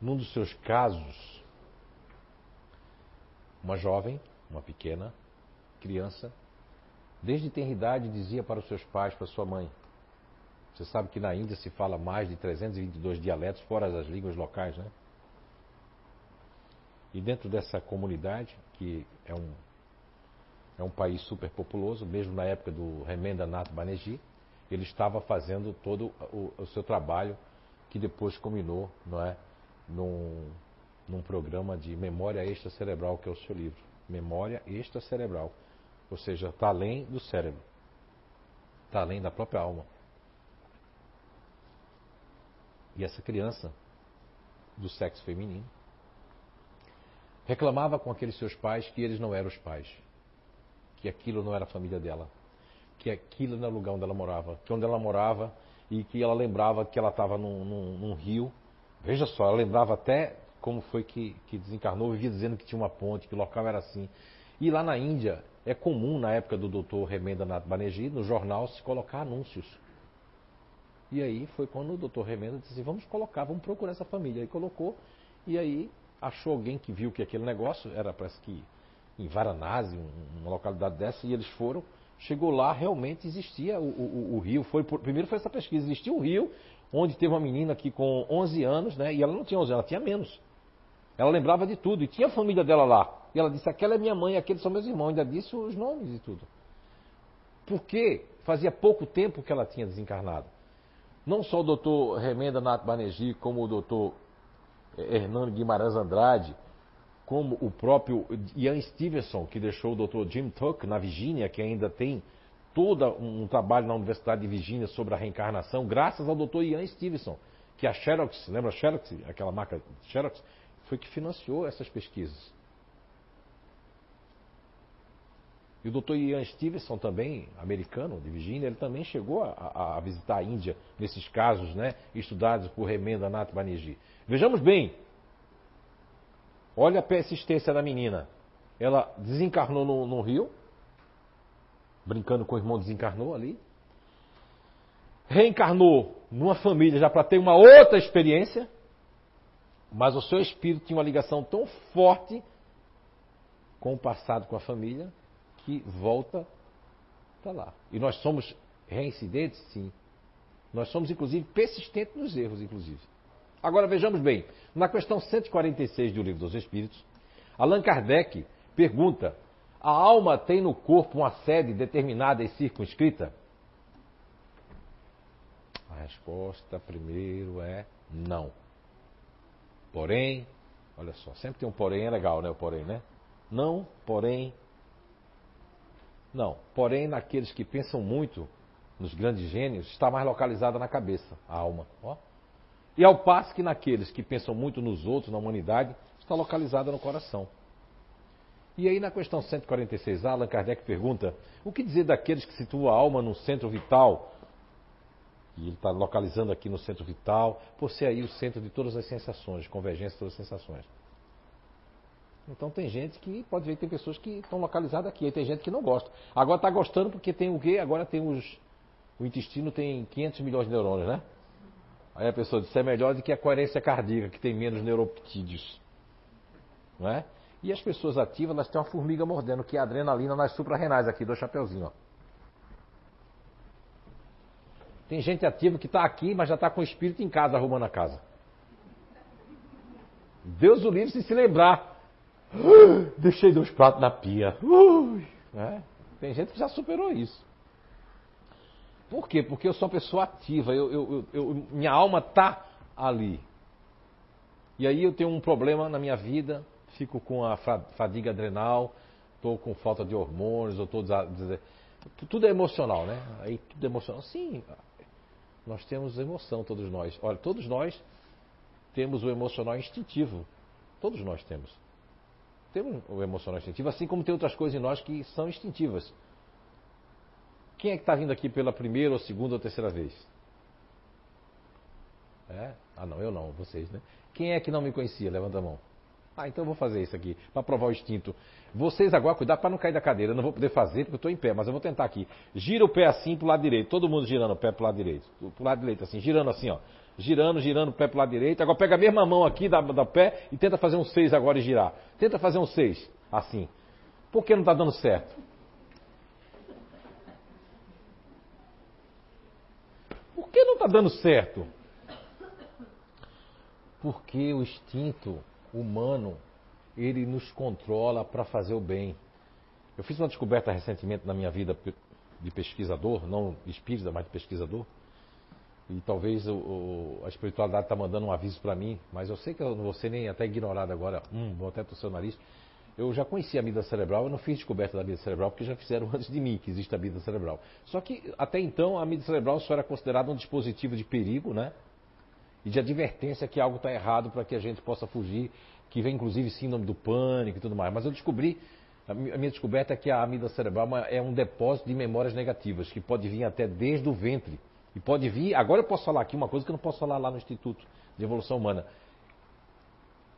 num dos seus casos, uma jovem, uma pequena criança, desde idade dizia para os seus pais, para sua mãe. Você sabe que na Índia se fala mais de 322 dialetos, fora as línguas locais, né? E dentro dessa comunidade, que é um, é um país super populoso, mesmo na época do Remenda Nath Banerjee, ele estava fazendo todo o, o, seu trabalho, que depois culminou não é, num, num programa de memória extracerebral, que é o seu livro. Memória extracerebral. Ou seja, está além do cérebro. Está além da própria alma. E essa criança, do sexo feminino, reclamava com aqueles seus pais que eles não eram os pais. Que aquilo não era a família dela. Que aquilo não era o lugar onde ela morava. Que onde ela morava e que ela lembrava que ela estava num, num, num rio Veja só, ela lembrava até como foi que, que desencarnou, vivia dizendo que tinha uma ponte, que o local era assim. E lá na Índia, é comum, na época do doutor Remenda Nath Banerjee, no jornal se colocar anúncios. E aí foi quando o doutor Remenda disse assim, vamos colocar, vamos procurar essa família. Aí colocou, e aí achou alguém que viu que aquele negócio era, parece que em Varanasi, uma localidade dessa, e eles foram. Chegou lá, realmente existia o, o, o rio. Foi, primeiro foi essa pesquisa, existia o rio, onde teve uma menina aqui com 11 anos, né? E ela não tinha 11 anos, ela tinha menos. Ela lembrava de tudo e tinha a família dela lá. E ela disse: aquela é minha mãe, aqueles são meus irmãos. Ainda disse os nomes e tudo. Porque fazia pouco tempo que ela tinha desencarnado. Não só o doutor Remenda Nath Banerjee, como o doutor Hernando Guimarães Andrade, como o próprio Ian Stevenson, que deixou o doutor Jim Tuck na Virgínia, que ainda tem todo um trabalho na Universidade de Virgínia sobre a reencarnação, graças ao Dr. Ian Stevenson, que a Xerox, lembra a Xerox, aquela marca Xerox, foi que financiou essas pesquisas. E o Dr. Ian Stevenson também, americano, de Virgínia, ele também chegou a, a, visitar a Índia nesses casos, né, estudados por Remenda Nath Banerjee. Vejamos bem, olha a persistência da menina. Ela desencarnou no, no rio, brincando com o irmão desencarnou ali. Reencarnou numa família já para ter uma outra experiência, mas o seu espírito tinha uma ligação tão forte com o passado, com a família, que volta para lá. E nós somos reincidentes, sim. Nós somos, inclusive, persistentes nos erros, inclusive. Agora vejamos bem, na questão 146 do Livro dos Espíritos, Allan Kardec pergunta a alma tem no corpo uma sede determinada e circunscrita? A resposta primeiro é não. Porém, olha só, sempre tem um porém, é legal, né? O porém, né? Não, porém. Não, porém, naqueles que pensam muito, nos grandes gênios, está mais localizada na cabeça, a alma. Ó. E ao passo que naqueles que pensam muito nos outros, na humanidade, está localizada no coração. E aí na questão 146, Allan Kardec pergunta: o que dizer daqueles que situam a alma no centro vital? E ele está localizando aqui no centro vital, por ser aí o centro de todas as sensações, convergência de todas as sensações. Então tem gente que, pode ver, tem pessoas que estão localizadas aqui, aí tem gente que não gosta. Agora está gostando porque tem o quê? Agora tem os. O intestino tem 500 milhões de neurônios, né? Aí a pessoa diz: é melhor do que a coerência cardíaca, que tem menos neuroptídeos. Não é? E as pessoas ativas, elas têm uma formiga mordendo, que é a adrenalina nas suprarrenais aqui, do chapeuzinho, ó. Tem gente ativa que está aqui, mas já está com o espírito em casa, arrumando a casa. Deus o livre se se lembrar. [gasps] Deixei dois pratos na pia. Uh, é. Tem gente que já superou isso. Por quê? Porque eu sou uma pessoa ativa, eu, eu, eu, minha alma está ali. E aí eu tenho um problema na minha vida, fico com a fadiga adrenal, estou com falta de hormônios, tô tudo é emocional, né? Aí tudo é emocional. Sim, nós temos emoção, todos nós. Olha, todos nós temos o emocional instintivo. Todos nós temos. Temos o emocional instintivo, assim como tem outras coisas em nós que são instintivas. Quem é que está vindo aqui pela primeira, ou segunda, ou terceira vez? É? Ah, não, eu não, vocês, né? Quem é que não me conhecia? Levanta a mão. Ah, então eu vou fazer isso aqui, para provar o instinto. Vocês agora, cuidado para não cair da cadeira. Eu não vou poder fazer porque eu estou em pé, mas eu vou tentar aqui. Gira o pé assim pro lado direito. Todo mundo girando o pé pro lado direito. Pro lado direito, assim, girando assim, ó. Girando, girando o pé pro lado direito. Agora pega a mesma mão aqui da, da pé e tenta fazer um seis agora e girar. Tenta fazer um seis, assim. Por que não está dando certo? Por que não está dando certo? Porque o instinto humano ele nos controla para fazer o bem. Eu fiz uma descoberta recentemente na minha vida de pesquisador, não espírita, mas de pesquisador. E talvez o, o, a espiritualidade está mandando um aviso para mim, mas eu sei que eu não vou ser nem até ignorado agora. Hum, vou até torcer o nariz. Eu já conhecia a amígdala cerebral, eu não fiz descoberta da amígdala cerebral porque já fizeram [laughs] antes de mim que existe a amígdala cerebral. Só que até então a amígdala cerebral só era considerada um dispositivo de perigo, né? E de advertência que algo está errado para que a gente possa fugir que vem inclusive síndrome do pânico e tudo mais. Mas eu descobri, a minha descoberta é que a amígdala cerebral é um depósito de memórias negativas, que pode vir até desde o ventre. E pode vir, agora eu posso falar aqui uma coisa que eu não posso falar lá no Instituto de Evolução Humana.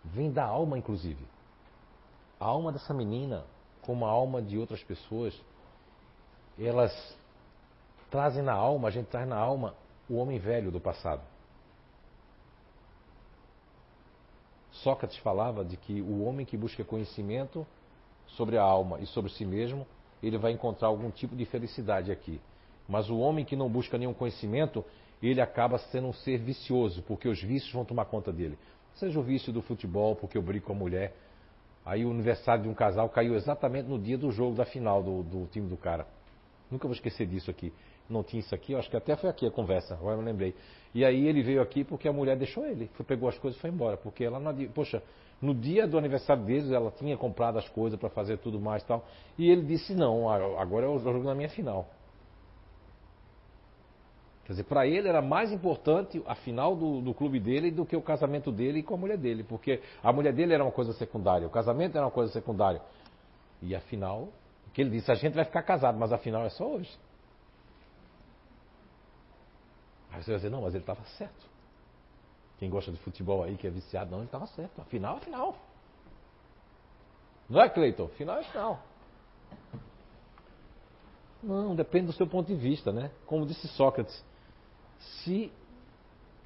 Vem da alma, inclusive. A alma dessa menina, como a alma de outras pessoas, elas trazem na alma, a gente traz na alma o homem velho do passado. Sócrates falava de que o homem que busca conhecimento sobre a alma e sobre si mesmo, ele vai encontrar algum tipo de felicidade aqui. Mas o homem que não busca nenhum conhecimento, ele acaba sendo um ser vicioso, porque os vícios vão tomar conta dele. Seja o vício do futebol, porque eu brigo com a mulher. Aí o aniversário de um casal caiu exatamente no dia do jogo da final do, do time do cara. Nunca vou esquecer disso aqui não tinha isso aqui, acho que até foi aqui a conversa, agora eu me lembrei. E aí ele veio aqui porque a mulher deixou ele, foi, pegou as coisas e foi embora, porque ela não, poxa, no dia do aniversário deles ela tinha comprado as coisas para fazer tudo mais e tal, e ele disse não, agora é o jogo na minha final. Quer dizer, para ele era mais importante a final do, do, clube dele do que o casamento dele com a mulher dele, porque a mulher dele era uma coisa secundária, o casamento era uma coisa secundária. E afinal, o que ele disse, a gente vai ficar casado, mas afinal é só hoje. Aí você vai dizer, não, mas ele estava certo. Quem gosta de futebol aí, que é viciado, não, ele estava certo. Afinal é final. Não é, Cleiton? Final é final. Não, depende do seu ponto de vista, né? Como disse Sócrates, se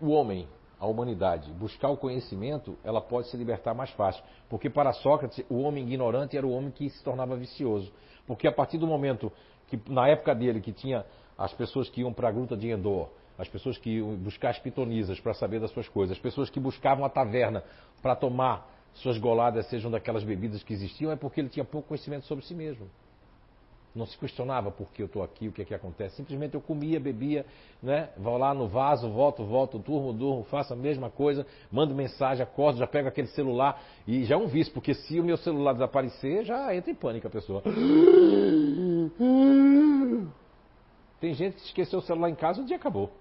o homem, a humanidade, buscar o conhecimento, ela pode se libertar mais fácil. Porque para Sócrates, o homem ignorante era o homem que se tornava vicioso. Porque a partir do momento que, na época dele, que tinha as pessoas que iam para a gruta de Endor, as pessoas que iam buscar as pitonisas para saber das suas coisas, as pessoas que buscavam a taverna para tomar suas goladas, sejam daquelas bebidas que existiam, é porque ele tinha pouco conhecimento sobre si mesmo. Não se questionava por que eu estou aqui, o que é que acontece. Simplesmente eu comia, bebia, né? vou lá no vaso, volto, volto, turmo, durmo, faço a mesma coisa, mando mensagem, acordo, já pego aquele celular e já é um vício, porque se o meu celular desaparecer, já entra em pânico a pessoa. Tem gente que esqueceu o celular em casa e o dia acabou.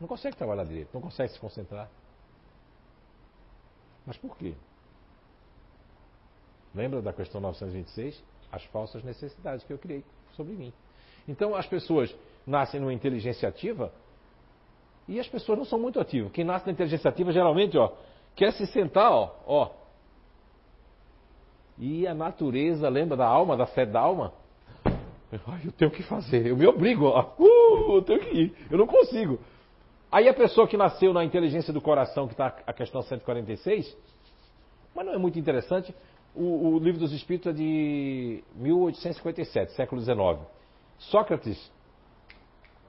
Não consegue trabalhar direito, não consegue se concentrar. Mas por quê? Lembra da questão 926? As falsas necessidades que eu criei sobre mim. Então as pessoas nascem numa inteligência ativa e as pessoas não são muito ativas. Quem nasce na inteligência ativa geralmente, ó, quer se sentar, ó, ó. E a natureza, lembra da alma, da fé da alma? Eu tenho que fazer, eu me obrigo, ó. Uh, eu tenho que ir, eu não consigo. Aí a pessoa que nasceu na inteligência do coração, que está a questão 146, mas não é muito interessante, o, o, livro dos Espíritos é de 1857, século XIX. Sócrates,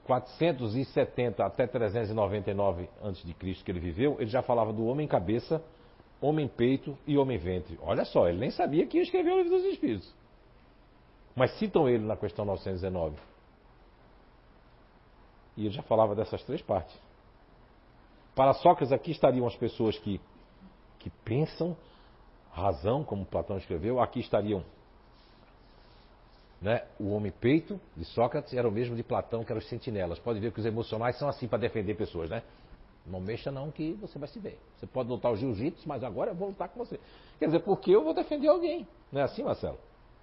470 até 399 a.C., que ele viveu, ele já falava do homem cabeça, homem peito e homem ventre. Olha só, ele nem sabia que ia escrever o livro dos Espíritos. Mas citam ele na questão 919. E ele já falava dessas três partes. Para Sócrates, aqui estariam as pessoas que, que pensam razão, como Platão escreveu, aqui estariam né, o homem peito de Sócrates era o mesmo de Platão, que eram os sentinelas. Pode ver que os emocionais são assim para defender pessoas, né? Não mexa não que você vai se ver. Você pode lutar o jiu-jitsu, mas agora eu vou lutar com você. Quer dizer, porque eu vou defender alguém. Não é assim, Marcelo?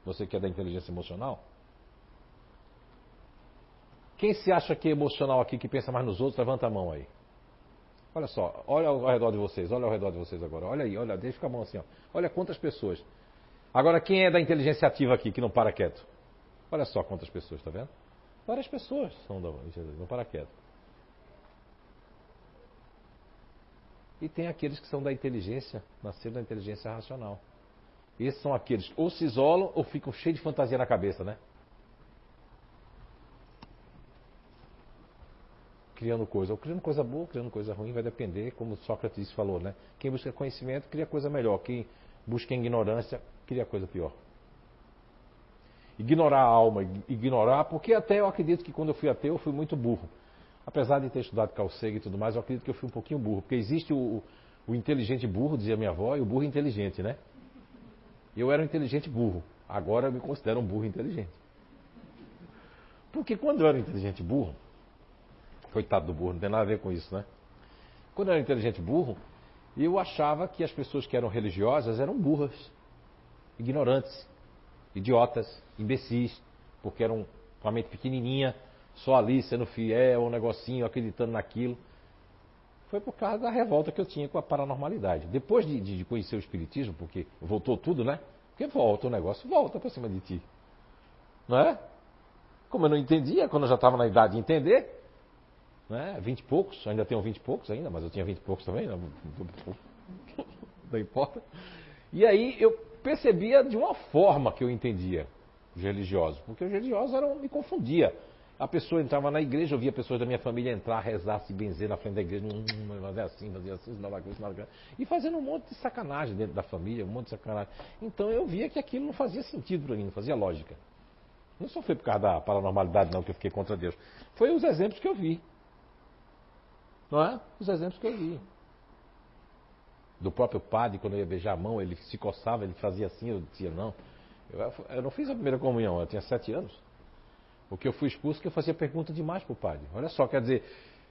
Você que é da inteligência emocional? Quem se acha que é emocional aqui, que pensa mais nos outros, levanta a mão aí. Olha só, olha ao redor de vocês, olha ao redor de vocês agora. Olha aí, olha, deixa com a mão assim, ó. Olha quantas pessoas. Agora, quem é da inteligência ativa aqui que não para quieto? Olha só quantas pessoas, tá vendo? Várias pessoas são da não para quieto. E tem aqueles que são da inteligência, nasceram da inteligência racional. Esses são aqueles ou se isolam ou ficam cheios de fantasia na cabeça, né? Criando coisa, ou criando coisa boa, criando coisa ruim, vai depender, como Sócrates falou, né? Quem busca conhecimento cria coisa melhor, quem busca ignorância cria coisa pior. Ignorar a alma, ignorar, porque até eu acredito que quando eu fui ateu eu fui muito burro. Apesar de ter estudado Carl Sagan e tudo mais, eu acredito que eu fui um pouquinho burro, porque existe o, o inteligente burro, dizia minha avó, e o burro inteligente, né? Eu era um inteligente burro. Agora eu me considero um burro inteligente. Porque quando eu era inteligente burro, coitado do burro, não tem nada a ver com isso, né? Quando eu era inteligente burro, eu achava que as pessoas que eram religiosas eram burras, ignorantes, idiotas, imbecis, porque eram com a mente pequenininha, só ali sendo fiel, um negocinho, acreditando naquilo. Foi por causa da revolta que eu tinha com a paranormalidade. Depois de, de conhecer o Espiritismo, porque voltou tudo, né? Porque volta o negócio, volta para cima de ti. Não é? Como eu não entendia, quando eu já estava na idade de entender, né? Vinte e poucos, ainda tenho vinte e poucos ainda, mas eu tinha vinte e poucos também, não, [laughs] não importa. E aí eu percebia de uma forma que eu entendia os religiosos, porque os religiosos eram, me confundia. A pessoa entrava na igreja, eu via pessoas da minha família entrar, rezar, se benzer na frente da igreja, fazer assim, fazer assim, e fazendo um monte de sacanagem dentro da família, um monte de sacanagem. Então eu via que aquilo não fazia sentido para mim, não fazia lógica. Não só foi por causa da paranormalidade, não, que eu fiquei contra Deus. Foi os exemplos que eu vi. Não é? Os exemplos que eu vi. Do próprio padre, quando eu ia beijar a mão, ele se coçava, ele fazia assim, eu dizia não. Eu, eu não fiz a primeira comunhão, eu tinha sete anos. Porque eu fui expulso porque eu fazia pergunta demais para o padre. Olha só, quer dizer,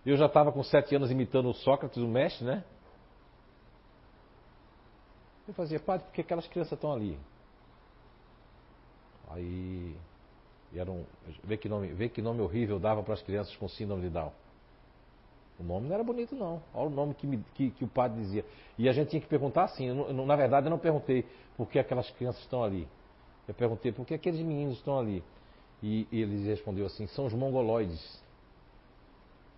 eu já estava com sete anos imitando o Sócrates, o mestre, né? Eu fazia, padre, por que aquelas crianças estão ali? Aí, era um, vê, que nome, vê que nome horrível dava para as crianças com síndrome de Down. O nome não era bonito, não. Olha o nome que, me, que, que o padre dizia. E a gente tinha que perguntar assim. Na verdade, eu não perguntei por que aquelas crianças estão ali. Eu perguntei por que aqueles meninos estão ali. E, e ele respondeu assim: são os mongoloides.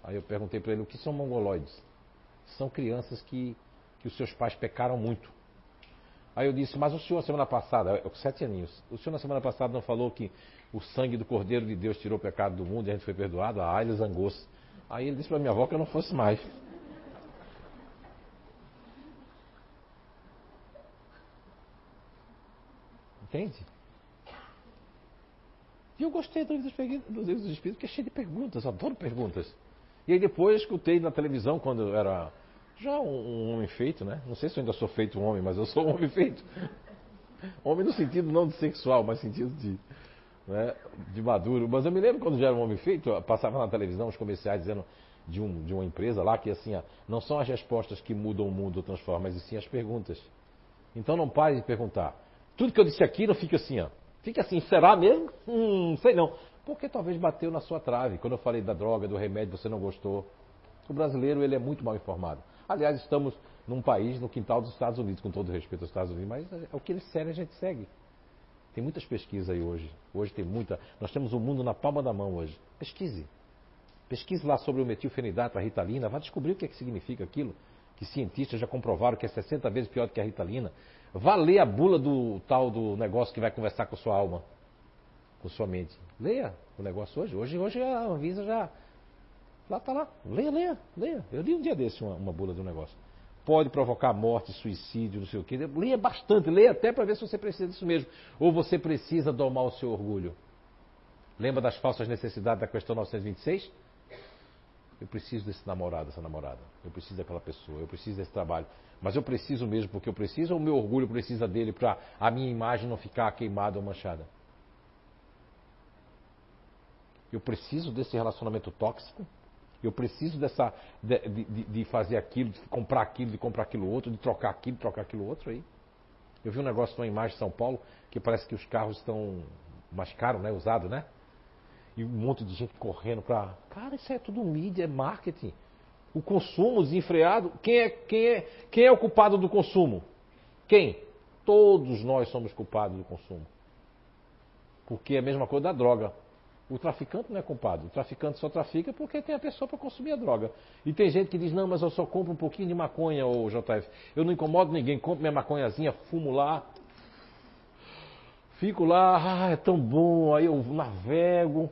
Aí eu perguntei para ele: o que são mongoloides? São crianças que, que os seus pais pecaram muito. Aí eu disse: mas o senhor, semana passada, eu, sete aninhos, o senhor na semana passada não falou que o sangue do Cordeiro de Deus tirou o pecado do mundo e a gente foi perdoado? Ah, ele zangou-se. Aí ele disse para minha avó que eu não fosse mais. Entende? E eu gostei do livro dos Espíritos, porque é cheio de perguntas, adoro perguntas. E aí depois escutei na televisão, quando eu era já um, homem feito, né? Não sei se eu ainda sou feito um homem, mas eu sou um homem [laughs] feito. homem no sentido não de sexual, mas no sentido de, né, de maduro. Mas eu me lembro quando já era um homem feito, passava na televisão os comerciais dizendo de, um, de uma empresa lá que assim, não são as respostas que mudam o mundo ou transformam, mas sim as perguntas. Então não pare de perguntar. Tudo que eu disse aqui não fica assim, ó. Fica assim, será mesmo? Hum, sei não. Porque talvez bateu na sua trave. Quando eu falei da droga, do remédio, você não gostou. O brasileiro, ele é muito mal informado. Aliás, estamos num país, no quintal dos Estados Unidos, com todo respeito aos Estados Unidos, mas é o que eles querem, a gente segue. Tem muitas pesquisas aí hoje. Hoje tem muita. Nós temos o um mundo na palma da mão hoje. Pesquise. Pesquise lá sobre o metilfenidato, a ritalina, vá descobrir o que, é que significa aquilo. Que cientistas já comprovaram que é 60 vezes pior do que a ritalina. Vá ler a bula do tal do negócio que vai conversar com sua alma, com sua mente. Leia o negócio hoje. Hoje, hoje a Anvisa já. Lá está lá. Leia, leia, leia. Eu li um dia desse uma, uma bula do negócio. Pode provocar morte, suicídio, não sei o quê. Leia bastante, leia até para ver se você precisa disso mesmo. Ou você precisa domar o seu orgulho. Lembra das falsas necessidades da questão 926? Eu preciso desse namorado, dessa namorada. Eu preciso daquela pessoa. Eu preciso desse trabalho. Mas eu preciso mesmo porque eu preciso ou o meu orgulho precisa dele para a minha imagem não ficar queimada ou manchada? Eu preciso desse relacionamento tóxico? Eu preciso dessa de, de, de, fazer aquilo, de comprar aquilo, de comprar aquilo outro, de trocar aquilo, de trocar aquilo outro aí. Eu vi um negócio numa imagem de São Paulo que parece que os carros estão mais caros, né? Usados, né? E um monte de gente correndo para. Cara, isso é tudo mídia, é marketing. O consumo desenfreado, quem é, quem é, quem é o culpado do consumo? Quem? Todos nós somos culpados do consumo. Porque é a mesma coisa da droga. O traficante não é culpado. O traficante só trafica porque tem a pessoa para consumir a droga. E tem gente que diz, não, mas eu só compro um pouquinho de maconha, ô JF. Eu não incomodo ninguém, compro minha maconhazinha, fumo lá. Fico lá, ah, é tão bom, aí eu navego,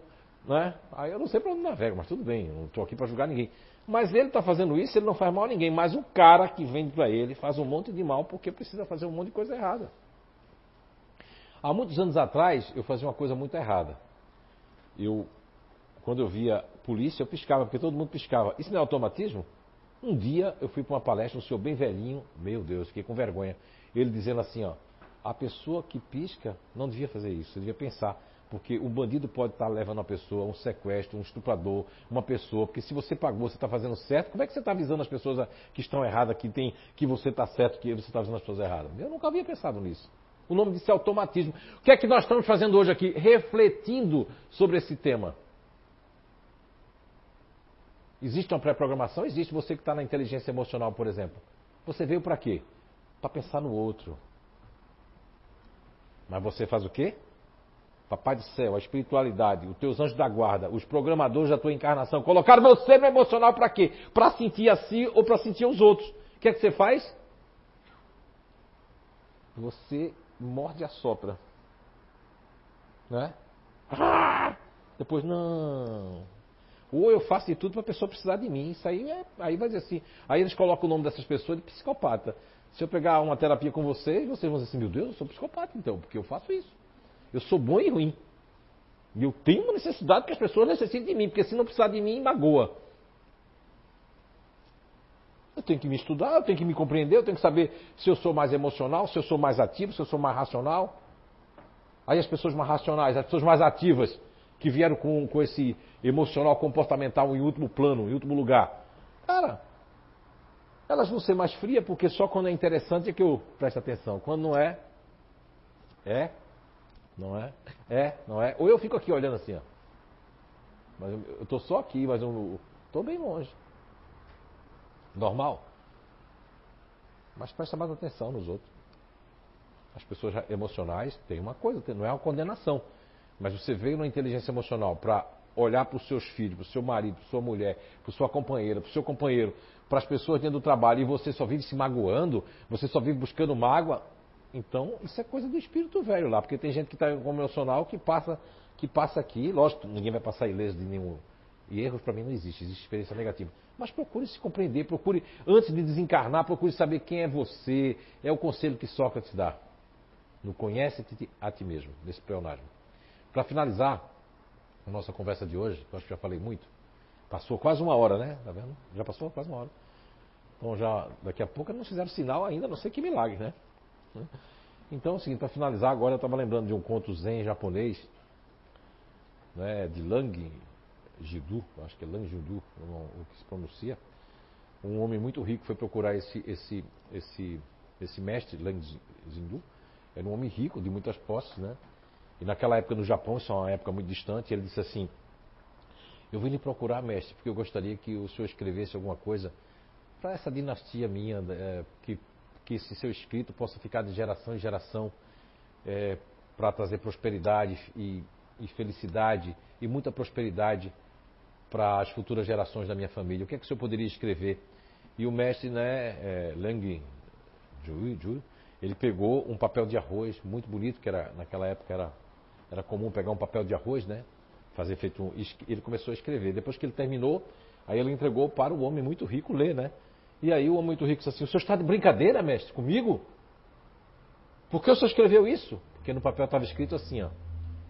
né? Aí eu não sei para onde navego, mas tudo bem, não estou aqui para julgar ninguém. Mas ele está fazendo isso, ele não faz mal a ninguém. Mas o cara que vende para ele faz um monte de mal porque precisa fazer um monte de coisa errada. Há muitos anos atrás, eu fazia uma coisa muito errada. Eu, quando eu via polícia, eu piscava, porque todo mundo piscava. Isso não é automatismo? Um dia eu fui para uma palestra, um senhor bem velhinho, meu Deus, fiquei com vergonha. Ele dizendo assim, ó, a pessoa que pisca não devia fazer isso, devia pensar. Porque o bandido pode estar levando uma pessoa, um sequestro, um estuprador, uma pessoa. Porque se você pagou, você está fazendo certo, como é que você está avisando as pessoas que estão erradas, que, tem, que você está certo, que você está avisando as pessoas erradas? Eu nunca havia pensado nisso. O nome disso é automatismo. O que é que nós estamos fazendo hoje aqui? Refletindo sobre esse tema. Existe uma pré-programação? Existe você que está na inteligência emocional, por exemplo. Você veio para quê? Para pensar no outro. Mas você faz o quê? Papai do céu, a espiritualidade, os teus anjos da guarda, os programadores da tua encarnação, colocaram você no emocional para quê? Para sentir a si ou para sentir os outros. O que é que você faz? Você morde a sopra. Né? Depois, não. Ou eu faço de tudo para a pessoa precisar de mim. Isso aí é. Aí vai dizer assim. Aí eles colocam o nome dessas pessoas de psicopata. Se eu pegar uma terapia com vocês, vocês vão dizer assim: meu Deus, eu sou psicopata então, porque eu faço isso. Eu sou bom e ruim. E eu tenho uma necessidade que as pessoas necessitem de mim, porque se não precisar de mim, magoa. Eu tenho que me estudar, eu tenho que me compreender, eu tenho que saber se eu sou mais emocional, se eu sou mais ativo, se eu sou mais racional. Aí as pessoas mais racionais, as pessoas mais ativas, que vieram com, com esse emocional comportamental em último plano, em último lugar. Cara, elas vão ser mais frias porque só quando é interessante é que eu presto atenção. Quando não é, é não é? É, não é? Ou eu fico aqui olhando assim, ó. Mas eu estou só aqui, mas eu estou bem longe. Normal. Mas presta mais atenção nos outros. As pessoas emocionais têm uma coisa, não é uma condenação. Mas você veio na inteligência emocional para olhar para os seus filhos, para o seu marido, para sua mulher, para sua companheira, para o seu companheiro, para as pessoas dentro do trabalho e você só vive se magoando, você só vive buscando mágoa, então, isso é coisa do espírito velho lá, porque tem gente que está emocional que passa, que passa aqui, lógico, ninguém vai passar ileso de nenhum. E erros para mim não existe, existe experiência negativa. Mas procure se compreender, procure, antes de desencarnar, procure saber quem é você. É o conselho que Sócrates dá. No conhece-te a ti mesmo, nesse pleonasmo. Para finalizar a nossa conversa de hoje, que eu acho que já falei muito, passou quase uma hora, né? Tá vendo? Já passou quase uma hora. Então já, daqui a pouco não fizeram sinal ainda, não sei que milagre, né? Então, assim, para finalizar agora, eu estava lembrando de um conto zen japonês, né, de Lang Jidu, acho que é Lang Jidu o que se pronuncia. Um homem muito rico foi procurar esse, esse, esse, esse mestre, Lang Jindu. Era um homem rico, de muitas posses, né? E naquela época no Japão, isso é uma época muito distante, ele disse assim: Eu vim lhe procurar, mestre, porque eu gostaria que o senhor escrevesse alguma coisa para essa dinastia minha, é, que que esse seu escrito possa ficar de geração em geração é, para trazer prosperidade e, e, felicidade e muita prosperidade para as futuras gerações da minha família. O que é que o senhor poderia escrever? E o mestre, né, é, Lang ele pegou um papel de arroz muito bonito, que era naquela época era, era comum pegar um papel de arroz, né? Fazer feito um, ele começou a escrever. Depois que ele terminou, aí ele entregou para o homem muito rico ler, né? E aí o homem muito rico disse assim: O senhor está de brincadeira, mestre, comigo? Por que o senhor escreveu isso? Porque no papel estava escrito assim: ó,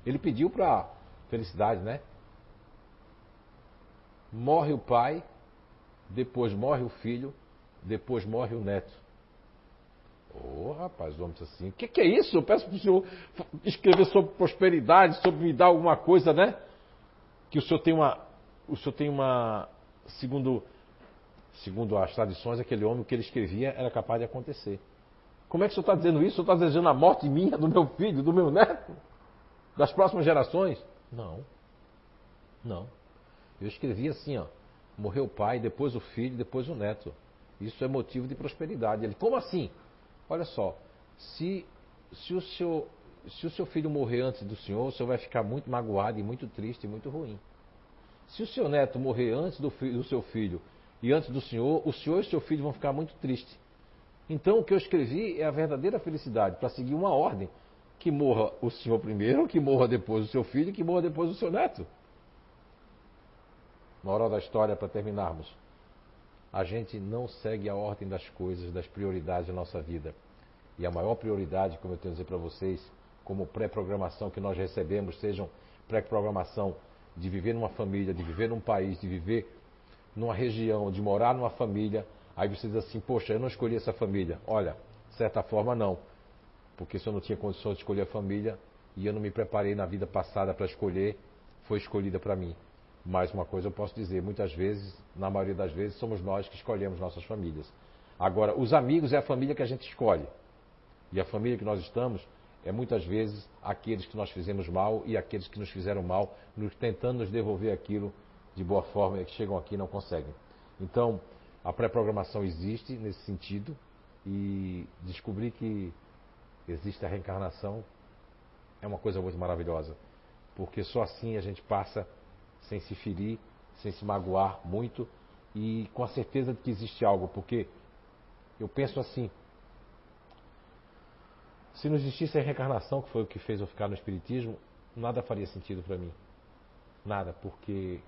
Ele pediu para felicidade, né? Morre o pai, depois morre o filho, depois morre o neto. Ô oh, rapaz, disse assim: O que, que é isso? Eu peço para o senhor escrever sobre prosperidade, sobre me dar alguma coisa, né? Que o senhor tem uma. O senhor tem uma. Segundo segundo as tradições, aquele homem, que ele escrevia era capaz de acontecer. Como é que o senhor está dizendo isso? O senhor está desejando a morte minha, do meu filho, do meu neto? Das próximas gerações? Não. Não. Eu escrevi assim, ó. Morreu o pai, depois o filho, depois o neto. Isso é motivo de prosperidade. Ele, como assim? Olha só, se, se, o seu, se o seu filho morrer antes do senhor, o senhor vai ficar muito magoado e muito triste e muito ruim. Se o seu neto morrer antes do, do seu filho e antes do senhor, o senhor e seu filho vão ficar muito tristes. Então o que eu escrevi é a verdadeira felicidade, para seguir uma ordem. Que morra o senhor primeiro, que morra depois o seu filho, que morra depois o seu neto. Moral da história para terminarmos. A gente não segue a ordem das coisas, das prioridades da nossa vida. E a maior prioridade, como eu tenho a dizer para vocês, como pré-programação que nós recebemos, sejam pré-programação de viver numa família, de viver num país, de viver numa região, de morar numa família, aí você diz assim, poxa, eu não escolhi essa família. Olha, de certa forma não. Porque se eu não tinha condições de escolher a família e eu não me preparei na vida passada para escolher, foi escolhida para mim. Mais uma coisa eu posso dizer, muitas vezes, na maioria das vezes, somos nós que escolhemos nossas famílias. Agora, os amigos é a família que a gente escolhe. E a família que nós estamos é muitas vezes aqueles que nós fizemos mal e aqueles que nos fizeram mal, nos, tentando nos devolver aquilo de boa forma que chegam aqui e não conseguem. Então, a pré-programação existe nesse sentido e descobrir que existe a reencarnação é uma coisa muito maravilhosa, porque só assim a gente passa sem se ferir, sem se magoar muito e com a certeza de que existe algo, porque eu penso assim, se não existisse a reencarnação, que foi o que fez eu ficar no Espiritismo, nada faria sentido para mim. Nada, porque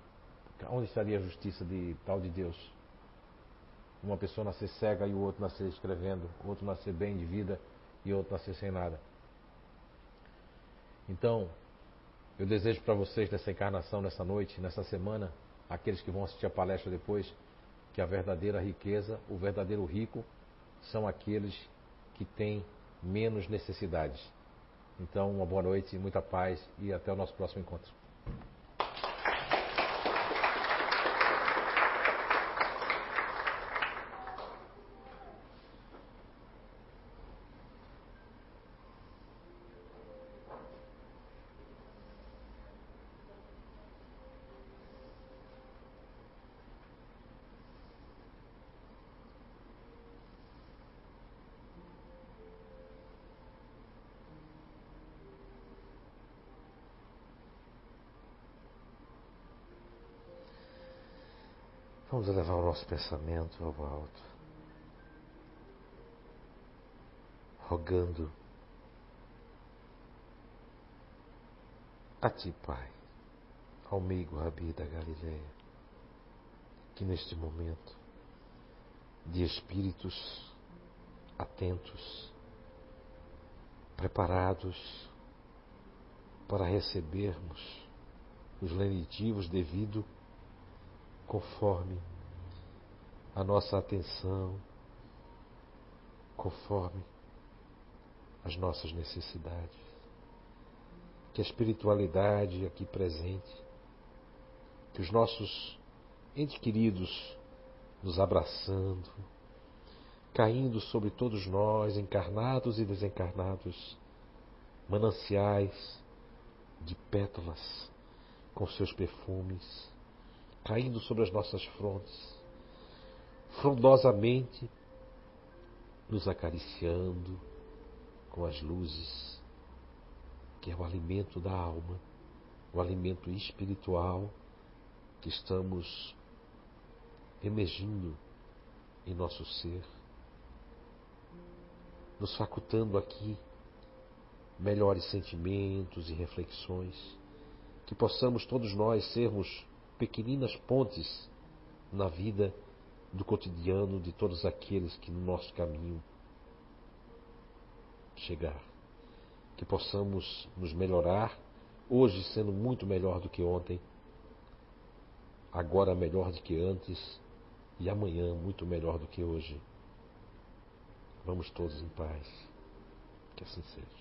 onde estaria a justiça de tal de Deus? Uma pessoa nascer cega e o outro nascer escrevendo, outro nascer bem de vida e outro nascer sem nada. Então, eu desejo para vocês nessa encarnação, nessa noite, nessa semana, aqueles que vão assistir a palestra depois, que a verdadeira riqueza, o verdadeiro rico, são aqueles que têm menos necessidades. Então, uma boa noite, muita paz e até o nosso próximo encontro. Vamos elevar o nosso pensamento ao alto, rogando a Ti, Pai, ao meigo Rabi da Galileia, que neste momento de espíritos atentos, preparados para recebermos os lenitivos devido conforme a nossa atenção, conforme as nossas necessidades. Que a espiritualidade aqui presente, que os nossos entes queridos nos abraçando, caindo sobre todos nós, encarnados e desencarnados, mananciais de pétalas com seus perfumes, caindo sobre as nossas frontes, frondosamente nos acariciando com as luzes, que é o alimento da alma, o alimento espiritual que estamos emergindo em nosso ser, nos facultando aqui melhores sentimentos e reflexões, que possamos todos nós sermos pequeninas pontes na vida do cotidiano de todos aqueles que no nosso caminho chegar. Que possamos nos melhorar, hoje sendo muito melhor do que ontem, agora melhor do que antes e amanhã muito melhor do que hoje. Vamos todos em paz. Que assim seja.